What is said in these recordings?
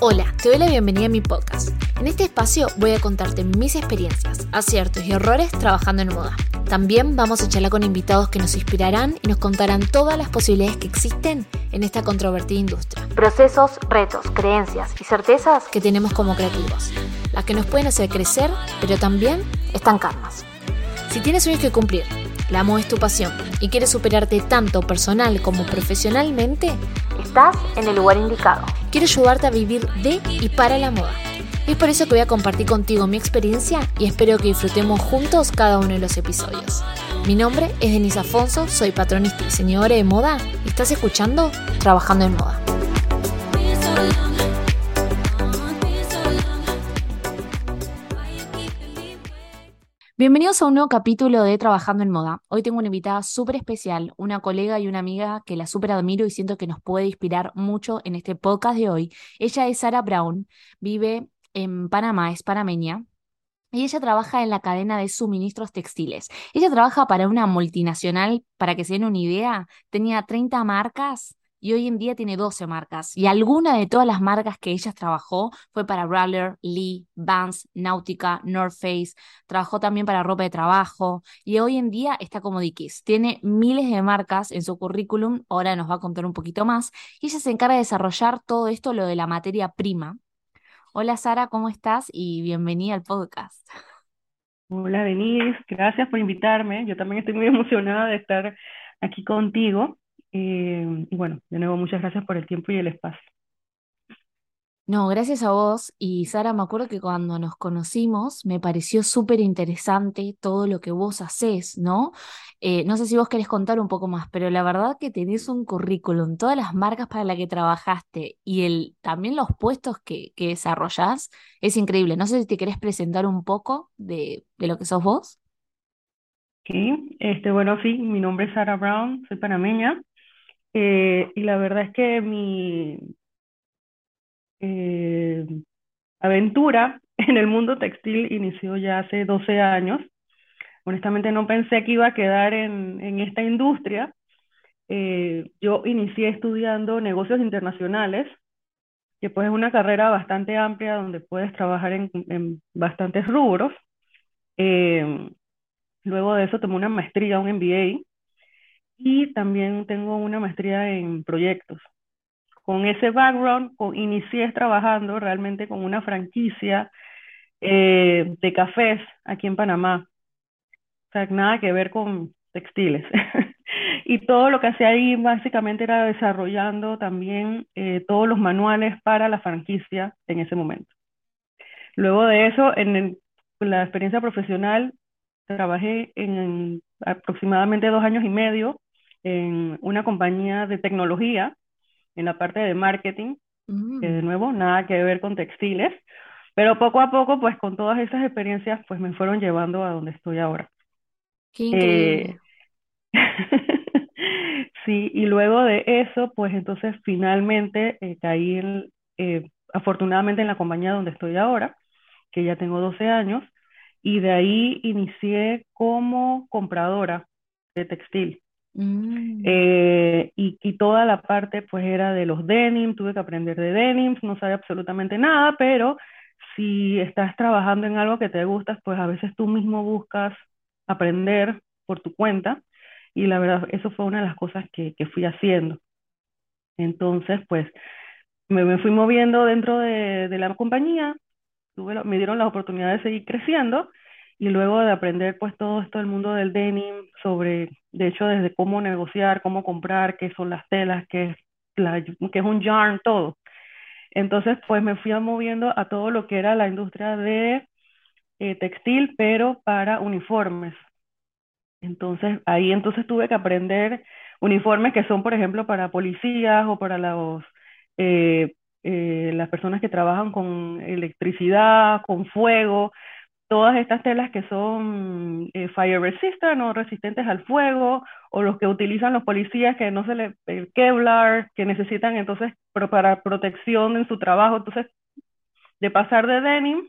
Hola, te doy la bienvenida a mi podcast. En este espacio voy a contarte mis experiencias, aciertos y errores trabajando en moda. También vamos a charlar con invitados que nos inspirarán y nos contarán todas las posibilidades que existen en esta controvertida industria. Procesos, retos, creencias y certezas que tenemos como creativos, las que nos pueden hacer crecer, pero también estancarnos. Si tienes sueños que cumplir, la moda es tu pasión y quieres superarte tanto personal como profesionalmente, estás en el lugar indicado. Quiero ayudarte a vivir de y para la moda. Es por eso que voy a compartir contigo mi experiencia y espero que disfrutemos juntos cada uno de los episodios. Mi nombre es Denise Afonso, soy patronista y diseñadora de moda y estás escuchando Trabajando en Moda. Bienvenidos a un nuevo capítulo de Trabajando en Moda. Hoy tengo una invitada súper especial, una colega y una amiga que la súper admiro y siento que nos puede inspirar mucho en este podcast de hoy. Ella es Sara Brown, vive en Panamá, es panameña. Y ella trabaja en la cadena de suministros textiles. Ella trabaja para una multinacional, para que se den una idea, tenía 30 marcas y hoy en día tiene 12 marcas. Y alguna de todas las marcas que ella trabajó fue para Brawler, Lee, Vans, Nautica, North Face, trabajó también para ropa de trabajo y hoy en día está como Dickies. Tiene miles de marcas en su currículum, ahora nos va a contar un poquito más, y ella se encarga de desarrollar todo esto, lo de la materia prima. Hola Sara, ¿cómo estás? Y bienvenida al podcast. Hola Denise, gracias por invitarme. Yo también estoy muy emocionada de estar aquí contigo. Eh, y bueno, de nuevo, muchas gracias por el tiempo y el espacio. No, gracias a vos. Y Sara, me acuerdo que cuando nos conocimos me pareció súper interesante todo lo que vos hacés, ¿no? Eh, no sé si vos querés contar un poco más, pero la verdad que tenés un currículum, todas las marcas para las que trabajaste y el, también los puestos que, que desarrollás, es increíble. No sé si te querés presentar un poco de, de lo que sos vos. Sí, este, bueno, sí, mi nombre es Sara Brown, soy panameña. Eh, y la verdad es que mi eh, aventura en el mundo textil inició ya hace 12 años. Honestamente no pensé que iba a quedar en, esta industria. Eh, yo inicié estudiando negocios internacionales, que pues es una carrera bastante amplia donde puedes trabajar en, en bastantes rubros. luego de eso tomé una maestría, un MBA, y también tengo una maestría en proyectos. Con ese background, inicié trabajando realmente con una franquicia eh, de cafés aquí en Panamá. O sea, nada que ver con textiles. y todo lo que hacía ahí básicamente era desarrollando también eh, todos los manuales para la franquicia en ese momento. Luego de eso, en la experiencia profesional, trabajé en aproximadamente dos años y medio en una compañía de tecnología, en la parte de marketing, que de mm. nuevo nada que ver con textiles, pero poco a poco, pues con todas esas experiencias, pues me fueron llevando a donde estoy ahora. Qué eh, sí, y luego de eso, pues entonces finalmente eh, caí en, eh, afortunadamente en la compañía donde estoy ahora, que ya tengo 12 años, y de ahí inicié como compradora de textil. Mm. Eh, y, y, toda la parte pues era de los denim, tuve que aprender de denim, no sabía absolutamente nada, pero si estás trabajando en algo que te gusta, pues a veces tú mismo buscas aprender por tu cuenta y la verdad eso fue una de las cosas que, que fui haciendo. Entonces pues me, me fui moviendo dentro de, de la compañía, tuve, me dieron la oportunidad de seguir creciendo y luego de aprender pues todo esto del mundo del denim, sobre, de hecho, desde cómo negociar, cómo comprar, qué son las telas, qué es, la, qué es un yarn, todo. Entonces, pues me fui moviendo a todo lo que era la industria de eh, textil, pero para uniformes. Entonces, ahí entonces tuve que aprender uniformes que son, por ejemplo, para policías o para los, eh, eh, las personas que trabajan con electricidad, con fuego, todas estas telas que son eh, fire resistant o resistentes al fuego, o los que utilizan los policías que no se le, el Kevlar, que necesitan entonces para protección en su trabajo. Entonces, de pasar de denim,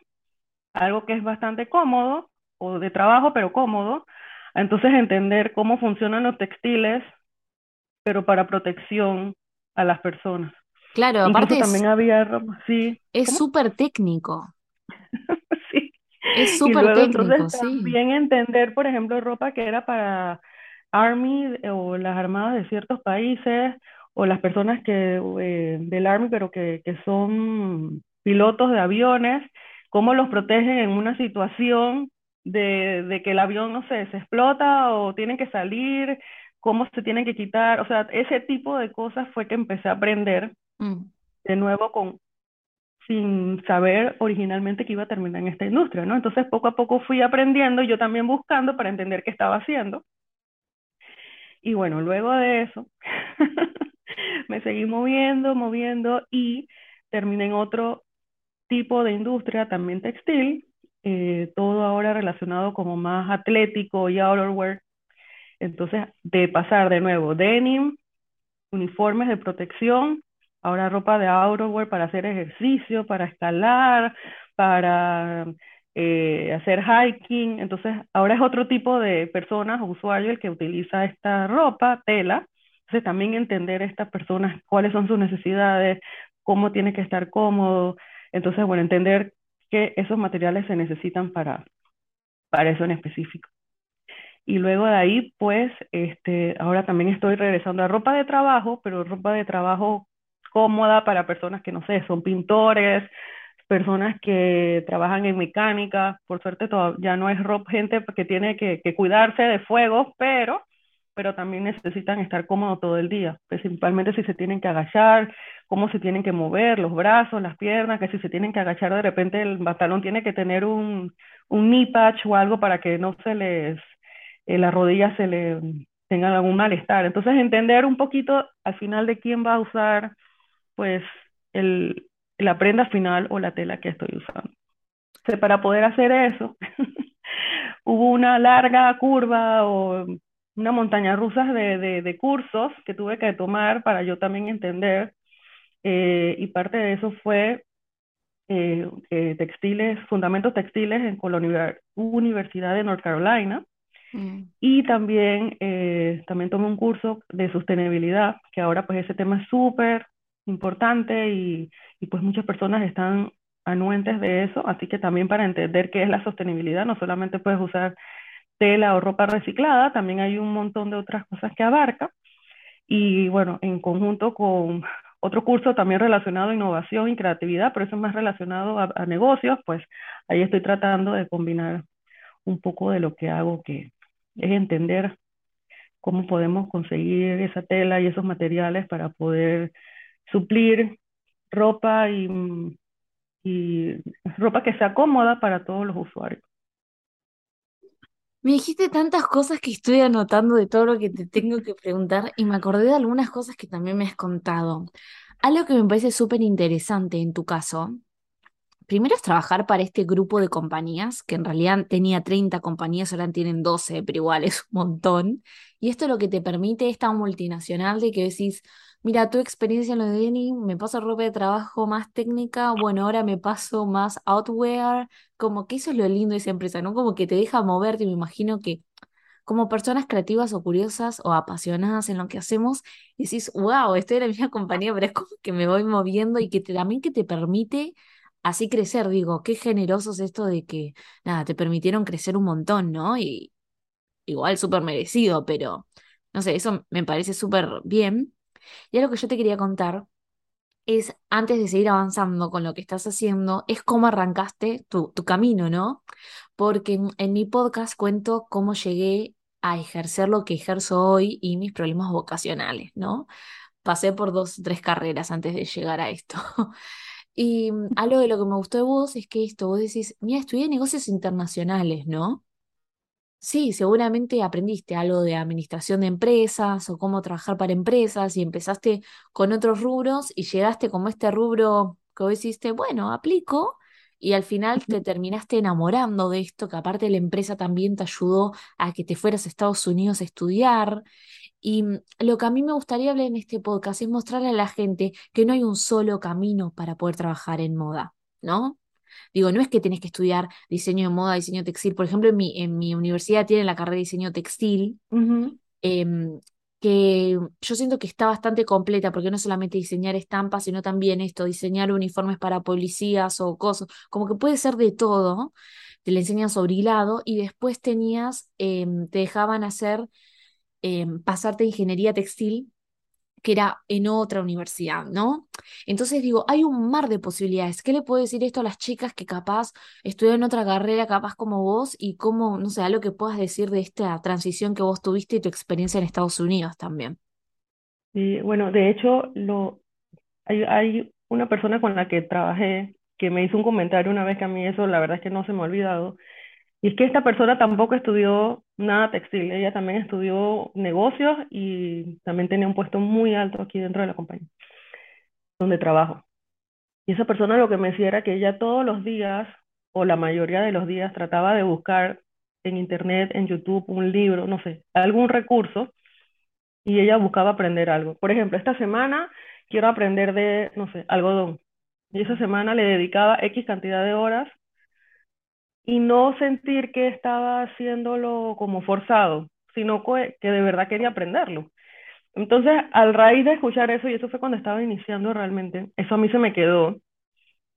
algo que es bastante cómodo, o de trabajo, pero cómodo, a entonces entender cómo funcionan los textiles, pero para protección a las personas. Claro, Incluso aparte también es había sí, es súper técnico. Es Y súper luego entonces técnico, sí. también entender, por ejemplo, ropa que era para Army o las armadas de ciertos países o las personas que eh, del Army, pero que, que son pilotos de aviones, cómo los protegen en una situación de, de que el avión, no sé, se explota o tienen que salir, cómo se tienen que quitar, o sea, ese tipo de cosas fue que empecé a aprender Mm. de nuevo con sin saber originalmente que iba a terminar en esta industria, ¿no? Entonces poco a poco fui aprendiendo, yo también buscando para entender qué estaba haciendo. Y bueno, luego de eso me seguí moviendo, moviendo y terminé en otro tipo de industria, también textil, eh, todo ahora relacionado como más atlético y outerwear. Entonces, de pasar de nuevo denim, uniformes de protección, ahora ropa de outerwear para hacer ejercicio, para escalar, para eh, hacer hiking. Entonces, ahora es otro tipo de personas o usuario el que utiliza esta ropa, tela. Entonces, también entender estas personas cuáles son sus necesidades, cómo tiene que estar cómodo. Entonces, bueno, entender que esos materiales se necesitan para, para eso en específico. Y luego de ahí, pues, este, ahora también estoy regresando a ropa de trabajo, pero ropa de trabajo cómoda para personas que, no sé, son pintores, personas que trabajan en mecánica. Por suerte, ya no es gente que tiene que, cuidarse de fuego, pero, pero también necesitan estar cómodos todo el día, principalmente si se tienen que agachar, cómo se tienen que mover, los brazos, las piernas, que si se tienen que agachar de repente el pantalón tiene que tener un, un knee patch o algo para que no se les eh, las rodillas se le tengan algún malestar. Entonces, entender un poquito al final de quién va a usar, pues, el, la prenda final o la tela que estoy usando. Entonces, para poder hacer eso, hubo una larga curva o una montaña rusa de, de, de, cursos que tuve que tomar para yo también entender. Eh, y parte de eso fue eh, eh, textiles, fundamentos textiles con la Universidad de North Carolina. Mm. Y también, también tomé un curso de sostenibilidad, que ahora pues ese tema es súper importante y, y, pues muchas personas están anuentes de eso, así que también para entender qué es la sostenibilidad, no solamente puedes usar tela o ropa reciclada, también hay un montón de otras cosas que abarca. Y bueno, en conjunto con otro curso también relacionado a innovación y creatividad, pero eso es más relacionado a, a negocios, pues ahí estoy tratando de combinar un poco de lo que hago, que es entender cómo podemos conseguir esa tela y esos materiales para poder suplir ropa y, y ropa que sea cómoda para todos los usuarios. Me dijiste tantas cosas que estoy anotando de todo lo que te tengo que preguntar y me acordé de algunas cosas que también me has contado. Algo que me parece súper interesante en tu caso, primero es trabajar para este grupo de compañías, que en realidad tenía 30 compañías, ahora tienen 12, pero igual es un montón. Y esto lo que te permite esta multinacional de que decís, mira, tu experiencia en lo de denim, me paso ropa de trabajo más técnica, bueno, ahora me paso más outwear, como que eso es lo lindo de esa empresa, ¿no? Como que te deja moverte, me imagino que como personas creativas o curiosas o apasionadas en lo que hacemos, decís, wow, estoy en la misma compañía, pero es como que me voy moviendo y que también que te permite así crecer, digo, qué generosos esto de que, nada, te permitieron crecer un montón, ¿no? Y igual súper merecido, pero, no sé, eso me parece súper bien. Y algo que yo te quería contar es, antes de seguir avanzando con lo que estás haciendo, es cómo arrancaste tu, tu camino, ¿no? Porque en, en mi podcast cuento cómo llegué a ejercer lo que ejerzo hoy y mis problemas vocacionales, ¿no? Pasé por dos, tres carreras antes de llegar a esto. Y algo de lo que me gustó de vos es que esto, vos decís, mira, estudié negocios internacionales, ¿no? Sí, seguramente aprendiste algo de administración de empresas o cómo trabajar para empresas y empezaste con otros rubros y llegaste como este rubro que vos hiciste, bueno, aplico y al final te terminaste enamorando de esto, que aparte la empresa también te ayudó a que te fueras a Estados Unidos a estudiar. Y lo que a mí me gustaría hablar en este podcast es mostrarle a la gente que no hay un solo camino para poder trabajar en moda, ¿no? Digo, no es que tenés que estudiar diseño de moda, diseño textil. Por ejemplo, en mi, en mi universidad tienen la carrera de diseño textil. Em, que yo siento que está bastante completa, porque no solamente diseñar estampas, sino también esto, diseñar uniformes para policías o cosas, como que puede ser de todo, te le enseñan sobre hilado y después tenías, em, te dejaban hacer, em, pasarte ingeniería textil que era en otra universidad, ¿no? Entonces digo, hay un mar de posibilidades. ¿Qué le puedo decir esto a las chicas que capaz estudian otra carrera, capaz como vos, y cómo, no sé, algo que puedas decir de esta transición que vos tuviste y tu experiencia en Estados Unidos también? Y bueno, de hecho, hay, hay una persona con la que trabajé que me hizo un comentario una vez que a mí eso la verdad es que no se me ha olvidado, y es que esta persona tampoco estudió nada textil, ella también estudió negocios y también tenía un puesto muy alto aquí dentro de la compañía donde trabajo. Y esa persona lo que me decía era que ella todos los días, o la mayoría de los días, trataba de buscar en internet, en YouTube, un libro, no sé, algún recurso, y ella buscaba aprender algo. Por ejemplo, esta semana quiero aprender de, no sé, algodón. Y esa semana le dedicaba X cantidad de horas y no sentir que estaba haciéndolo como forzado, sino que, de verdad quería aprenderlo. Entonces, al raíz de escuchar eso, y eso fue cuando estaba iniciando realmente, eso a mí se me quedó.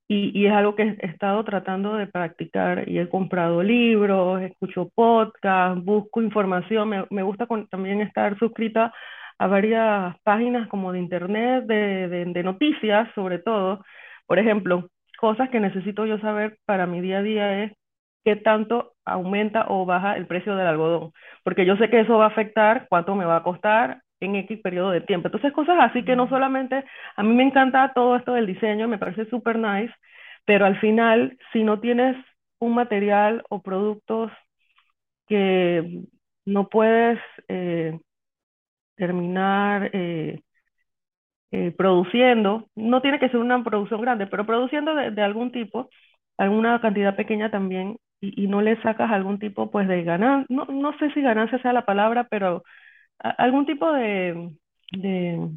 Y, y es algo que he estado tratando de practicar y he comprado libros, escucho podcasts, busco información. Me, me gusta con- también estar suscrita a varias páginas como de internet, de, de, de noticias sobre todo. Por ejemplo, cosas que necesito yo saber para mi día a día es qué tanto aumenta o baja el precio del algodón, porque yo sé que eso va a afectar cuánto me va a costar en X periodo de tiempo. Entonces, cosas así que no solamente, a mí me encanta todo esto del diseño, me parece súper nice, pero al final, si no tienes un material o productos que no puedes eh, terminar eh, eh, produciendo, no tiene que ser una producción grande, pero produciendo de, de algún tipo, alguna cantidad pequeña también, y, y no le sacas algún tipo pues de ganancia, no, no sé si ganancia sea la palabra, pero a- algún tipo de, de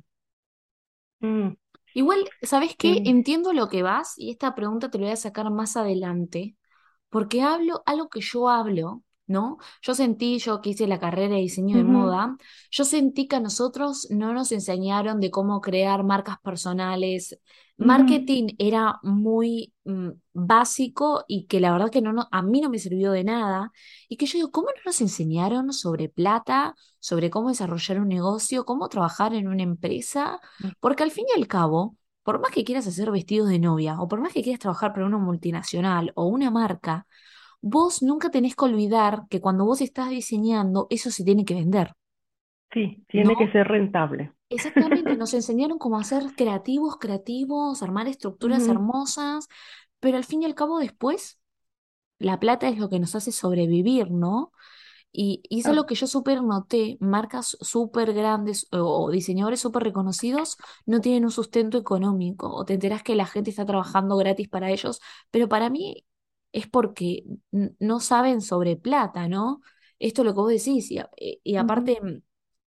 mm, Igual, ¿sabes qué? Entiendo lo que vas y esta pregunta te la voy a sacar más adelante, porque hablo algo que yo hablo, ¿no? Yo sentí, yo que hice la carrera de diseño de moda, yo sentí que a nosotros no nos enseñaron de cómo crear marcas personales. Marketing era muy mm, básico y que la verdad que no, no- a mí no me sirvió de nada. Y que yo digo, ¿cómo no nos enseñaron sobre plata, sobre cómo desarrollar un negocio, cómo trabajar en una empresa? Porque al fin y al cabo, por más que quieras hacer vestidos de novia o por más que quieras trabajar para una multinacional o una marca, vos nunca tenés que olvidar que cuando vos estás diseñando, eso se tiene que vender, sí, tiene que ser rentable. Exactamente, nos enseñaron cómo hacer creativos, creativos, armar estructuras hermosas, pero al fin y al cabo después, la plata es lo que nos hace sobrevivir, ¿no? Y, y es ah, algo que yo súper noté, marcas súper grandes o, o diseñadores súper reconocidos no tienen un sustento económico o te enterás que la gente está trabajando gratis para ellos, pero para mí es porque no saben sobre plata, ¿no? Esto es lo que vos decís y, ujú, aparte, mm,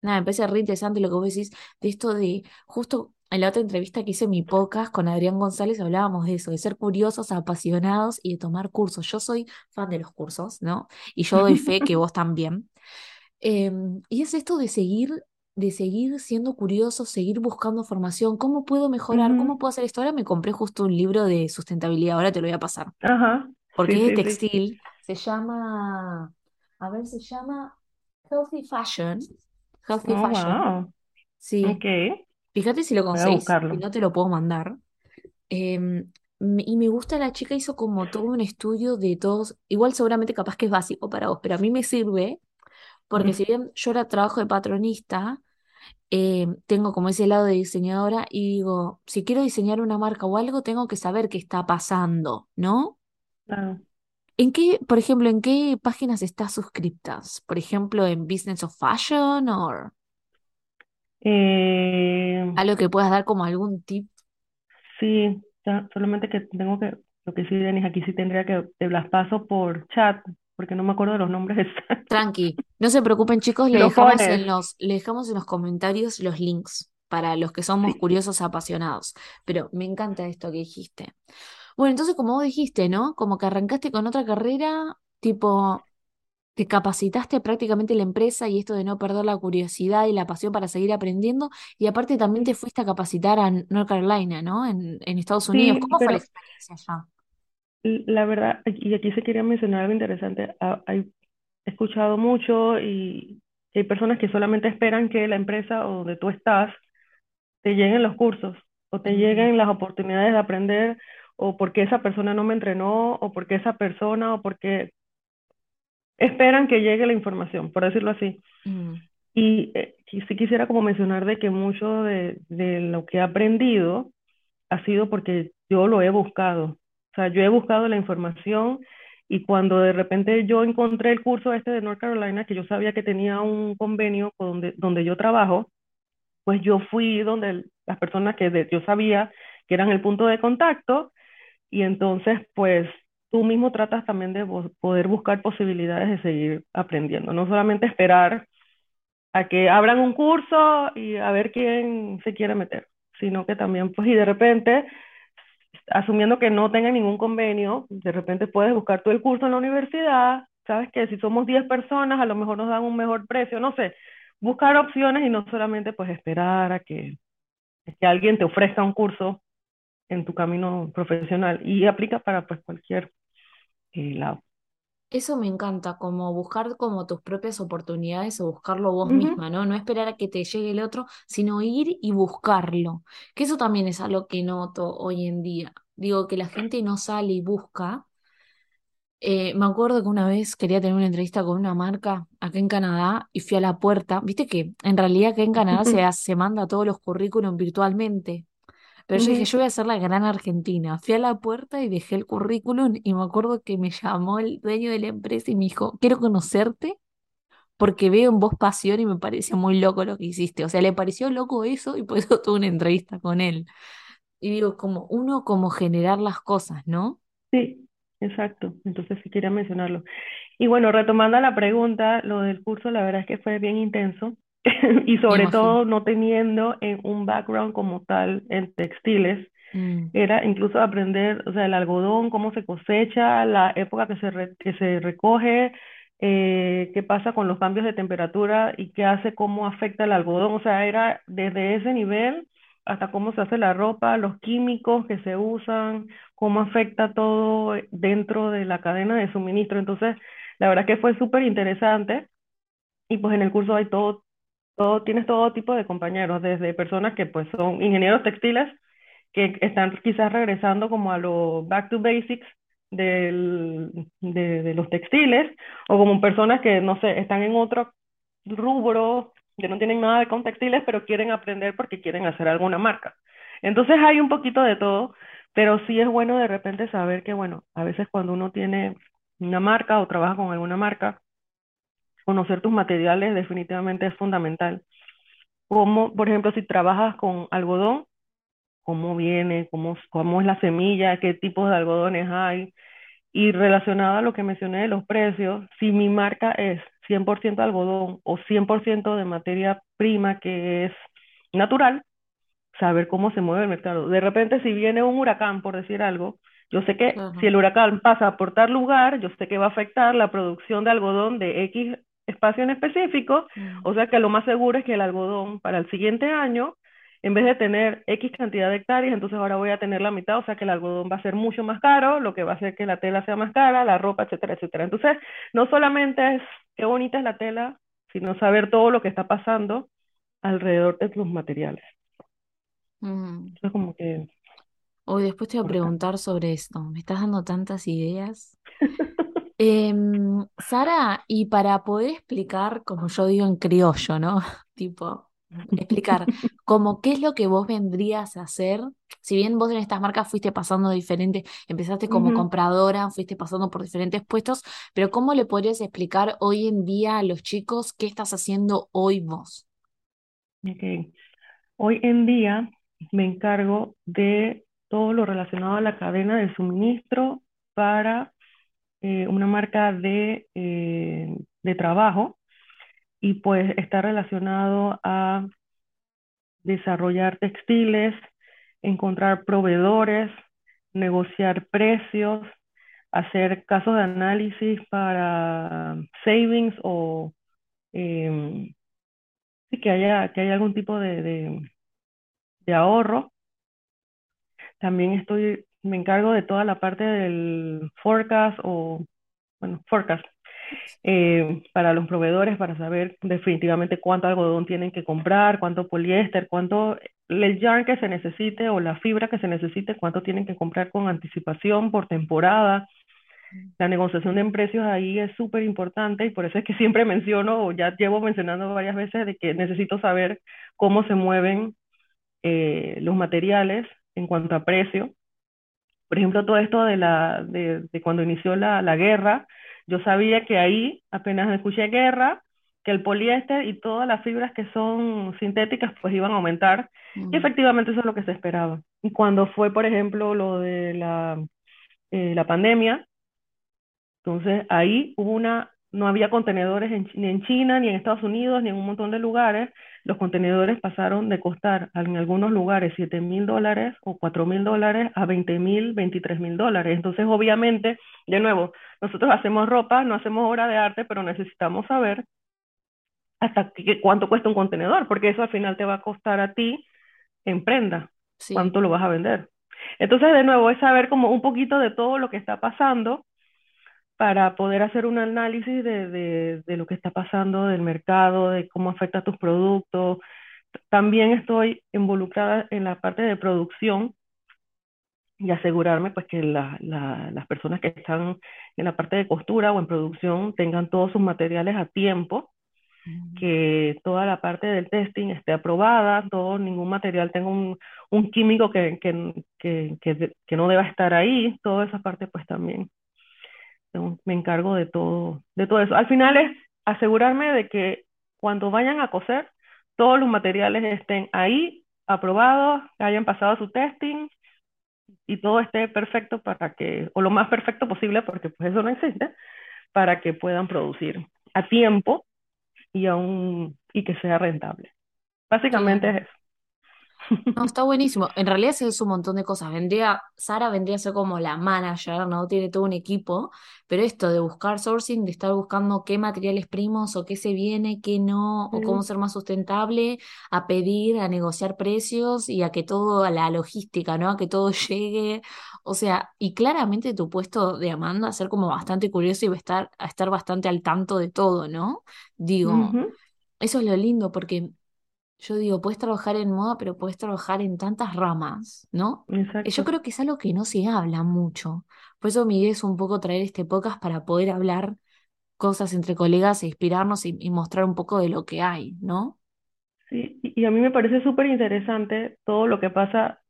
nada, me parece re interesante lo que vos decís de esto de justo... En la otra entrevista que hice en mi podcast con Adrián González hablábamos de eso, de ser curiosos, apasionados y de tomar cursos. Yo soy fan de los cursos, ¿no? y yo doy fe que vos también. Em, y es esto de seguir, de seguir siendo curioso, seguir buscando formación. ¿Cómo puedo mejorar? ¿Cómo puedo hacer esto? Ahora me compré justo un libro de sustentabilidad, ahora te lo voy a pasar, Ajá, porque sí, es de sí, sí. textil. Se llama, a ver, se llama Healthy Fashion. Healthy Oh, Fashion. wow. Sí, Ok, fíjate si lo conseguís, si no te lo puedo mandar. Em, y me gusta, la chica hizo como todo un estudio de todos, igual seguramente capaz que es básico para vos, pero a mí me sirve porque si bien yo ahora trabajo de patronista, eh, tengo como ese lado de diseñadora y digo, si quiero diseñar una marca o algo, tengo que saber qué está pasando, ¿no? ¿En qué, por ejemplo, en qué páginas estás suscriptas? Por ejemplo, en Business of Fashion o eh, algo que puedas dar como algún tip. sí, ya, solamente que tengo que, lo que sí, Denis, aquí sí tendría que, te las paso por chat, porque no me acuerdo de los nombres exactos. Tranqui, no se preocupen, chicos, le lo dejamos pones. en los, le dejamos en los comentarios los links para los que somos Sí. curiosos apasionados. Pero me encanta esto que dijiste. Bueno, entonces como vos dijiste, ¿no? Como que arrancaste con otra carrera, tipo, Te capacitaste prácticamente en la empresa y esto de no perder la curiosidad y la pasión para seguir aprendiendo. Y aparte también te fuiste a capacitar a North Carolina, ¿no? En, en Estados Unidos. Sí, ¿Cómo fue la experiencia allá? la verdad, y aquí se quería mencionar algo interesante, hay- he escuchado mucho y hay personas que solamente esperan que la empresa o donde tú estás te lleguen los cursos o te lleguen las oportunidades de aprender o porque esa persona no me entrenó o porque esa persona o porque esperan que llegue la información, por decirlo así. mm, Y eh, sí quisiera como mencionar de que mucho de, de lo que he aprendido ha sido porque yo lo he buscado. O sea, yo he buscado la información y cuando de repente yo encontré el curso este de North Carolina, que yo sabía que tenía un convenio con donde, donde yo trabajo, pues yo fui donde las personas que de- yo sabía que eran el punto de contacto y entonces pues tú mismo tratas también de poder buscar posibilidades de seguir aprendiendo, no solamente esperar a que abran un curso y a ver quién se quiere meter, sino que también pues y de repente asumiendo que no tenga ningún convenio, de repente puedes buscar tú el curso en la universidad, sabes que si somos 10 personas, a lo mejor nos dan un mejor precio, no sé, buscar opciones y no solamente pues esperar a que, a que alguien te ofrezca un curso en tu camino profesional y aplica para pues cualquier eh, lado. Eso me encanta, como buscar como tus propias oportunidades o buscarlo vos misma, ¿no? No esperar a que te llegue el otro, sino ir y buscarlo. Que eso también es algo que noto hoy en día. Digo, que la gente no sale y busca. Eh, me acuerdo que una vez quería tener una entrevista con una marca acá en Canadá y fui a la puerta. Viste que en realidad acá en Canadá se, se manda todos los currículums virtualmente. Pero yo dije, yo voy a hacer la gran Argentina. Fui a la puerta y dejé el currículum y me acuerdo que me llamó el dueño de la empresa y me dijo, quiero conocerte porque veo en vos pasión y me parece muy loco lo que hiciste. O sea, le pareció loco eso y por eso tuve una entrevista con él. Y digo, como uno, como generar las cosas, ¿no? Sí, exacto. Entonces sí quería mencionarlo. Y bueno, retomando la pregunta, lo del curso, la verdad es que fue bien intenso y sobre todo no teniendo eh, un background como tal en textiles, Mm, era incluso aprender, o sea, el algodón, cómo se cosecha, la época que se, re- que se recoge, eh, qué pasa con los cambios de temperatura y qué hace, cómo afecta el algodón, o sea, era desde ese nivel hasta cómo se hace la ropa, los químicos que se usan, cómo afecta todo dentro de la cadena de suministro. Entonces, la verdad que fue súper interesante y pues en el curso hay todo, todo, tienes todo tipo de compañeros, desde personas que pues son ingenieros textiles que están quizás regresando como a lo back to basics de, de los textiles, o como personas que, no sé, están en otro rubro, que no tienen nada con textiles, pero quieren aprender porque quieren hacer alguna marca. Entonces hay un poquito de todo, pero sí es bueno de repente saber que, bueno, a veces cuando uno tiene una marca o trabaja con alguna marca, conocer tus materiales definitivamente es fundamental. Como, por ejemplo, si trabajas con algodón, cómo viene, cómo, cómo es la semilla, qué tipos de algodones hay. Y relacionado a lo que mencioné de los precios, si mi marca es 100% algodón o 100% de materia prima que es natural, saber cómo se mueve el mercado. De repente, si viene un huracán, por decir algo, yo sé que si el huracán pasa por tal lugar, yo sé que va a afectar la producción de algodón de X espacio en específico, o sea que lo más seguro es que el algodón para el siguiente año, en vez de tener X cantidad de hectáreas, entonces ahora voy a tener la mitad, o sea que el algodón va a ser mucho más caro, lo que va a hacer que la tela sea más cara, la ropa, etcétera, etcétera. Entonces, no solamente es qué bonita es la tela, sino saber todo lo que está pasando alrededor de los materiales. mm. Eso es como que Hoy después te voy a preguntar sobre esto. Me estás dando tantas ideas. Em, Sara, y para poder explicar, como yo digo en criollo, ¿no? Tipo, explicar como qué es lo que vos vendrías a hacer, si bien vos en estas marcas fuiste pasando diferentes, empezaste como compradora, fuiste pasando por diferentes puestos, pero ¿cómo le podrías explicar hoy en día a los chicos qué estás haciendo hoy vos? ok. Hoy en día me encargo de todo lo relacionado a la cadena de suministro para eh, una marca de, eh, de trabajo y pues está relacionado a desarrollar textiles, encontrar proveedores, negociar precios, hacer casos de análisis para savings o em, que haya, que haya algún tipo de, de, de ahorro. También estoy, me encargo de toda la parte del forecast o, bueno, forecast, eh, para los proveedores para saber definitivamente cuánto algodón tienen que comprar, cuánto poliéster, cuánto el yarn que se necesite o la fibra que se necesite, cuánto tienen que comprar con anticipación por temporada. La negociación de precios ahí es súper importante y por eso es que siempre menciono, o ya llevo mencionando varias veces, de que necesito saber cómo se mueven eh, los materiales en cuanto a precio. Por ejemplo, todo esto de, la, de, de cuando inició la, la guerra, yo sabía que ahí, apenas escuché guerra, que el poliéster y todas las fibras que son sintéticas pues iban a aumentar. Y efectivamente eso es lo que se esperaba. Y cuando fue, por ejemplo, lo de la, eh, la pandemia, entonces ahí hubo una, no había contenedores ni en China, ni en Estados Unidos, ni en un montón de lugares. Los contenedores pasaron de costar en algunos lugares 7 mil dólares o 4 mil dólares a 20 mil, 23 mil dólares. Entonces, obviamente, de nuevo, nosotros hacemos ropa, no hacemos obra de arte, pero necesitamos saber hasta cuánto cuesta un contenedor, porque eso al final te va a costar a ti en prenda, cuánto lo vas a vender. Entonces, de nuevo, es saber como un poquito de todo lo que está pasando para poder hacer un análisis de, de, lo que está pasando del mercado, de cómo afecta a tus productos. También estoy involucrada en la parte de producción y asegurarme pues que la, las personas que están en la parte de costura o en producción tengan todos sus materiales a tiempo, que toda la parte del testing esté aprobada, todo, ningún material tenga un, un químico que, que, que, que, no deba estar ahí, toda esa parte pues también me encargo de todo, de todo eso. Al final es asegurarme de que cuando vayan a coser, todos los materiales estén ahí, aprobados, hayan pasado su testing y todo esté perfecto para que, o lo más perfecto posible, porque pues eso no existe, para que puedan producir a tiempo y, y que sea rentable. Básicamente es eso. No, está buenísimo. En realidad es un montón de cosas. Vendría, Sara vendría a ser como la manager, ¿no? Tiene todo un equipo, pero esto de buscar sourcing, de estar buscando qué materiales primos o qué se viene, qué no, o cómo ser más sustentable, a pedir, a negociar precios y a que todo, a la logística, ¿no? A que todo llegue. O sea, y claramente tu puesto de Amanda a ser como bastante curioso y a estar, a estar bastante al tanto de todo, ¿no? Digo, eso es lo lindo porque yo digo, puedes trabajar en moda, pero puedes trabajar en tantas ramas, ¿no? Yo creo que es algo que no se habla mucho. Por eso mi idea es un poco traer este podcast para poder hablar cosas entre colegas e inspirarnos y, mostrar un poco de lo que hay, ¿no? Sí, y a mí me parece súper interesante todo lo que pasa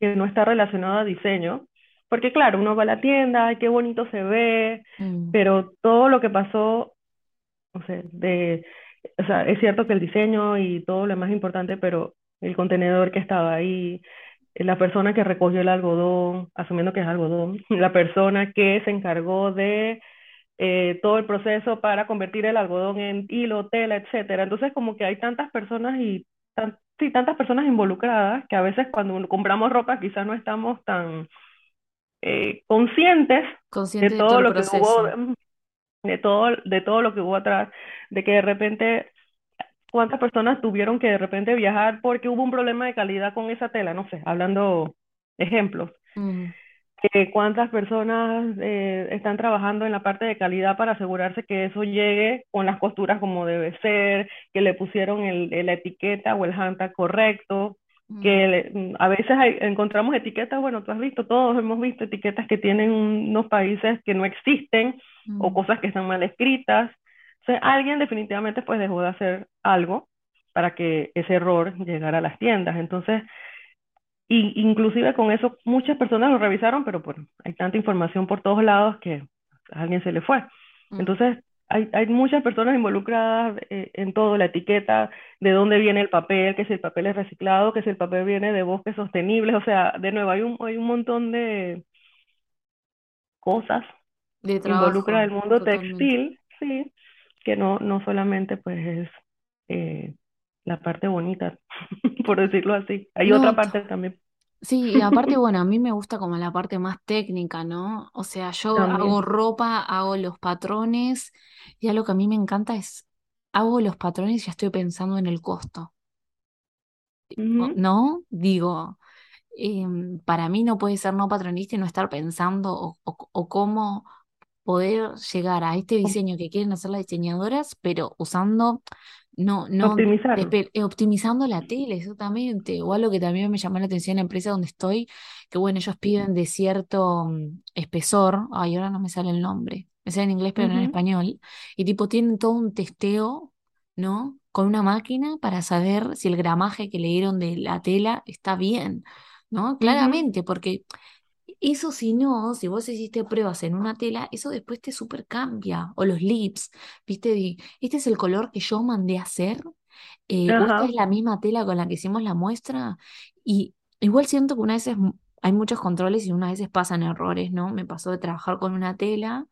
que no está relacionado a diseño, porque claro, uno va a la tienda, ay, qué bonito se ve, mm. pero todo lo que pasó, o sea, de o sea, es cierto que el diseño y todo lo más importante, pero el contenedor que estaba ahí, la persona que recogió el algodón, asumiendo que es algodón, la persona que se encargó de eh, todo el proceso para convertir el algodón en hilo, tela, etcétera. Entonces, como que hay tantas personas y sí, tantas personas involucradas que a veces cuando compramos ropa quizás no estamos tan eh, conscientes de todo, lo que hubo de todo, de todo lo que hubo atrás, de que de repente, cuántas personas tuvieron que de repente viajar porque hubo un problema de calidad con esa tela, no sé, hablando ejemplos. Mm. cuántas personas eh, están trabajando en la parte de calidad para asegurarse que eso llegue con las costuras como debe ser, que le pusieron el, la etiqueta o el handtag correcto, que mm. a veces encontramos etiquetas, bueno, tú has visto, todos hemos visto etiquetas que tienen unos países que no existen o cosas que están mal escritas. O sea, alguien definitivamente pues dejó de hacer algo para que ese error llegara a las tiendas. Entonces, y, inclusive con eso muchas personas lo revisaron, pero bueno, hay tanta información por todos lados que a alguien se le fue. Mm. Entonces, hay, hay muchas personas involucradas eh, en todo, la etiqueta, de dónde viene el papel, que si el papel es reciclado, que si el papel viene de bosques sostenibles, o sea, de nuevo, hay un, hay un montón de cosas de trabajo, involucra el mundo textil, sí, que no, no solamente pues es eh, la parte bonita, por decirlo así, hay otra parte también. Sí, y aparte, bueno, a mí me gusta como la parte más técnica, ¿no? O sea, yo hago También. ropa, hago los patrones, y algo que a mí me encanta es, hago los patrones y ya estoy pensando en el costo, o- Ujú, ¿no? Digo, em, para mí no puede ser no patronista y no estar pensando o, o- o cómo poder llegar a este diseño que quieren hacer las diseñadoras, pero usando, no, no, Optimizarlo. despe- eh, optimizando la tele, exactamente. O algo que también me llamó la atención en la empresa donde estoy, que bueno, ellos piden de cierto mm, espesor, ay, ahora no me sale el nombre, me sale en inglés pero no en español, y tipo tienen todo un testeo, ¿no? Con una máquina para saber si el gramaje que le dieron de la tela está bien, ¿no? Claramente, porque eso si no, si vos hiciste pruebas en una tela, eso después te super cambia. O los lips, ¿viste? Este es el color que yo mandé a hacer, eh, esta es la misma tela con la que hicimos la muestra. Y igual siento que una vez es- hay muchos controles y unas veces pasan errores, ¿no? Me pasó de trabajar con una tela,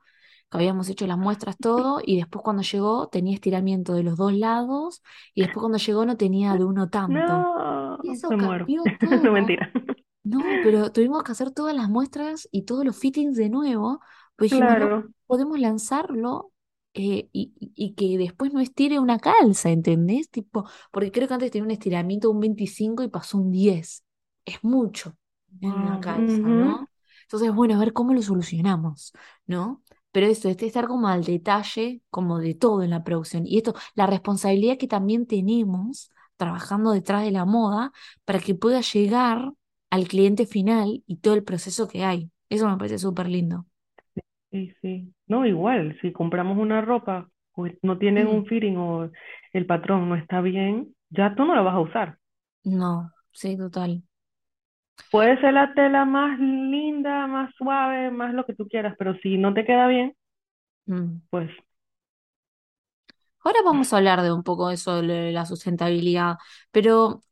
que habíamos hecho las muestras todo, y después cuando llegó tenía estiramiento de los dos lados, y después cuando llegó no tenía de uno tanto. No, Y eso me muero. cambió No, todo. mentira. No, pero tuvimos que hacer todas las muestras y todos los fittings de nuevo, pues dijimos, no Claro. podemos lanzarlo eh, y, y- que después no estire una calza, ¿entendés? Tipo, porque creo que antes tenía un estiramiento de un 25 y pasó un 10. Es mucho en una calza, ujú, ¿no? Entonces, bueno, a ver cómo lo solucionamos, ¿no? Pero esto, este estar como al detalle, como de todo en la producción. Y esto, la responsabilidad que también tenemos trabajando detrás de la moda para que pueda llegar al cliente final y todo el proceso que hay. Eso me parece súper lindo. Sí, sí. No, igual, si compramos una ropa, pues no tienen Mm, un fitting o el patrón no está bien, ya tú no lo vas a usar. no, sí, total. Puede ser la tela más linda, más suave, más lo que tú quieras, pero si no te queda bien, Mm. pues Ahora vamos a hablar de un poco eso de la sustentabilidad, pero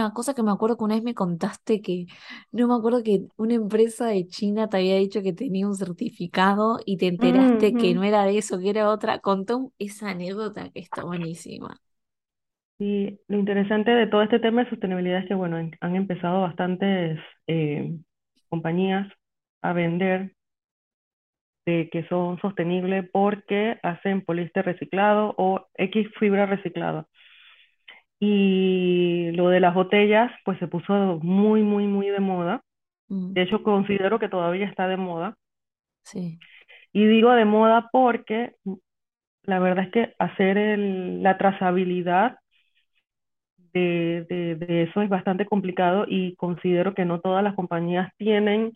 una cosa que me acuerdo que una vez me contaste que, no me acuerdo que una empresa de China te había dicho que tenía un certificado y te enteraste que no ujú. era de eso, que era otra. Contó esa anécdota que está buenísima. Y lo interesante de todo este tema de sostenibilidad es que, bueno, han han empezado bastantes eh, compañías a vender de que son sostenibles porque hacen poliéster reciclado o X fibra reciclada. Y lo de las botellas, pues se puso muy, muy, muy de moda. Mm, De hecho, considero que todavía está de moda. sí. Y digo de moda porque la verdad es que hacer el- la trazabilidad de, de, de eso es bastante complicado y considero que no todas las compañías tienen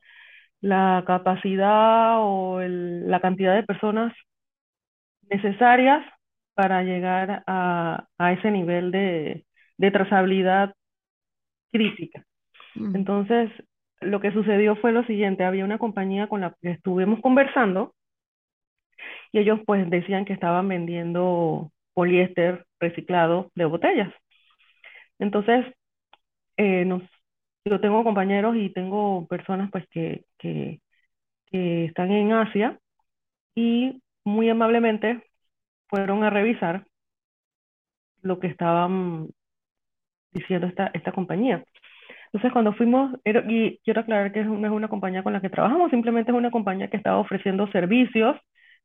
la capacidad o el- la cantidad de personas necesarias para llegar a, a ese nivel de, de trazabilidad crítica. Mm, Entonces, lo que sucedió fue lo siguiente, había una compañía con la que estuvimos conversando y ellos pues decían que estaban vendiendo poliéster reciclado de botellas. Entonces, eh, nos, yo tengo compañeros y tengo personas pues que, que, que están en Asia y muy amablemente fueron a revisar lo que estaban diciendo esta, esta compañía. Entonces, cuando fuimos, y quiero aclarar que no es una compañía con la que trabajamos, simplemente es una compañía que estaba ofreciendo servicios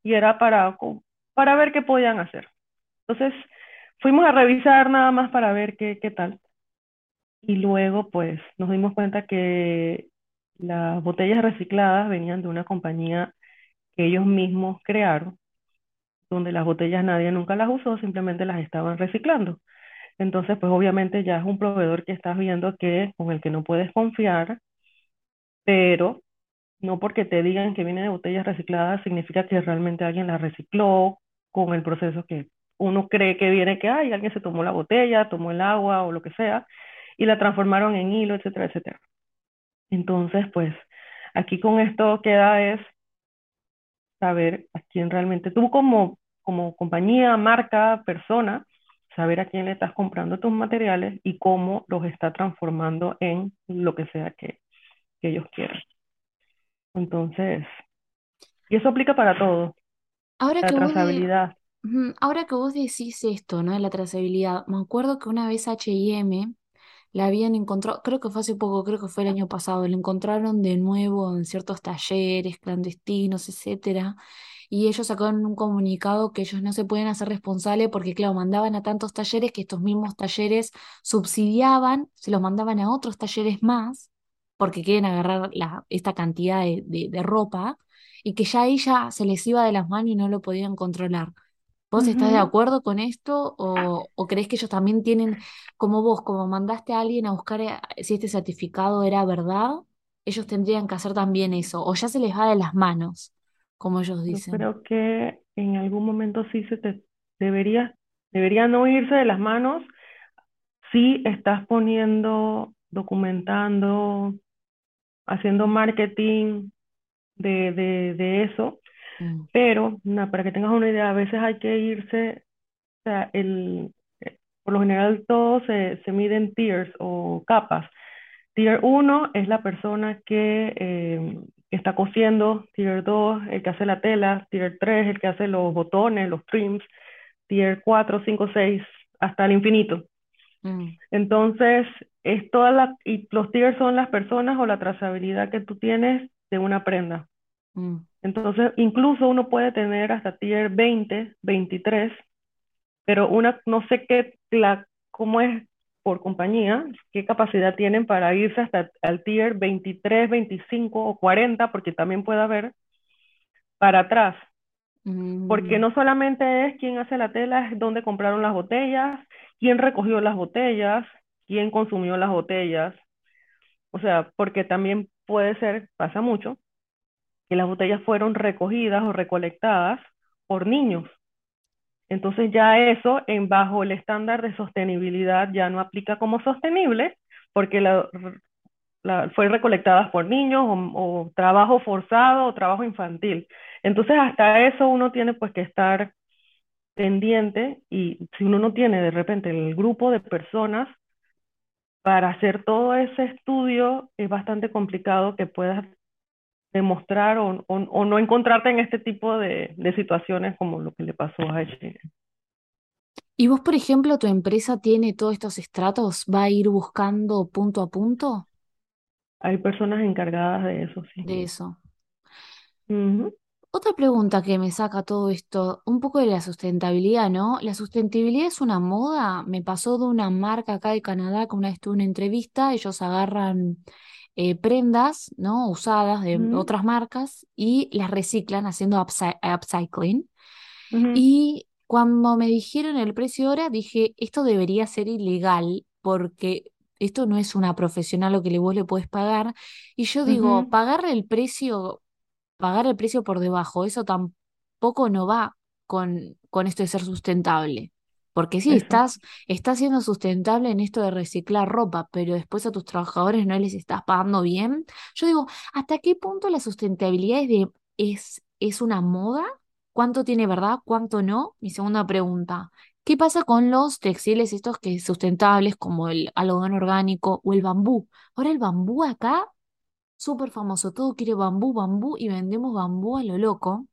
y era para, para ver qué podían hacer. Entonces, fuimos a revisar nada más para ver qué, qué tal. Y luego, pues, nos dimos cuenta que las botellas recicladas venían de una compañía que ellos mismos crearon, donde las botellas nadie nunca las usó, simplemente las estaban reciclando. Entonces, pues obviamente ya es un proveedor que estás viendo que con el que no puedes confiar, pero no porque te digan que viene de botellas recicladas significa que realmente alguien la recicló con el proceso que uno cree que viene, que hay, alguien se tomó la botella, tomó el agua o lo que sea, y la transformaron en hilo, etcétera, etcétera. Entonces, pues aquí con esto queda es saber a quién realmente, tú como, como compañía, marca, persona, saber a quién le estás comprando tus materiales y cómo los está transformando en lo que sea que, que ellos quieran. Entonces, y eso aplica para todo, Ahora la que vos de, ahora que vos decís esto, ¿no? De la trazabilidad, me acuerdo que una vez H&M la habían encontrado, creo que fue hace poco, creo que fue el año pasado, la encontraron de nuevo en ciertos talleres clandestinos, etcétera. Y ellos sacaron un comunicado que ellos no se pueden hacer responsables porque, claro, mandaban a tantos talleres que estos mismos talleres subsidiaban, se los mandaban a otros talleres más porque quieren agarrar la, esta cantidad de, de, de ropa y que ya ya se les iba de las manos y no lo podían controlar. ¿Vos estás de acuerdo con esto o, o crees que ellos también tienen, como vos, como mandaste a alguien a buscar eh, si este certificado era verdad, ellos tendrían que hacer también eso, o ya se les va de las manos, como ellos Yo dicen? creo que en algún momento sí se te debería, debería no irse de las manos si estás poniendo, documentando, haciendo marketing de, de, de eso, Mm, pero na, para que tengas una idea, a veces hay que irse, o sea, el, eh, por lo general todo se, se mide en tiers o capas. Tier uno es la persona que, eh, está cosiendo, Tier 2 el que hace la tela, Tier 3 el que hace los botones, los trims, Tier 4 5 6 hasta el infinito. mm, Entonces, es toda la, y los tiers son las personas o la trazabilidad que tú tienes de una prenda. mm, Entonces, incluso uno puede tener hasta tier 20, 23, pero una, no sé qué, la, cómo es por compañía, qué capacidad tienen para irse hasta al tier 23, 25 o 40, porque también puede haber para atrás. Porque mm, no solamente es quién hace la tela, es dónde compraron las botellas, quién recogió las botellas, quién consumió las botellas. O sea, porque también puede ser, pasa mucho, que las botellas fueron recogidas o recolectadas por niños. Entonces ya eso, en bajo el estándar de sostenibilidad, ya no aplica como sostenible, porque fue recolectada por niños o, o, trabajo forzado o trabajo infantil. Entonces hasta eso uno tiene pues que estar pendiente y si uno no tiene de repente el grupo de personas para hacer todo ese estudio es bastante complicado que puedas demostrar o, o, o no encontrarte en este tipo de, de, situaciones como lo que le pasó a ella. ¿Y vos, por ejemplo, tu empresa tiene todos estos estratos? ¿Va a ir buscando punto a punto Hay personas encargadas de eso, sí. de eso? Uh -huh. Otra pregunta que me saca todo esto, un poco de la sustentabilidad, ¿no? ¿La sustentabilidad es una moda? Me pasó de una marca acá de Canadá que una vez tuve una entrevista, ellos agarran eh, prendas, ¿no? Usadas Uh de -huh. otras marcas y las reciclan haciendo upcy- upcycling. Uh -huh. Y cuando me dijeron el precio ahora, dije, esto debería ser ilegal porque esto no es una profesional lo que le- vos le podés pagar. Y yo Uh digo, -huh. pagarle el precio pagar el precio por debajo, eso tampoco no va con, con esto de ser sustentable. Porque sí, estás, estás siendo sustentable en esto de reciclar ropa, pero después a tus trabajadores no les estás pagando bien. Yo digo, ¿hasta qué punto la sustentabilidad es, de, es, es una moda? ¿Cuánto tiene verdad? ¿Cuánto no? Mi segunda pregunta. ¿Qué pasa con los textiles estos que sustentables como el algodón orgánico o el bambú? Ahora el bambú acá súper famoso, todo quiere bambú, bambú y vendemos bambú a lo loco.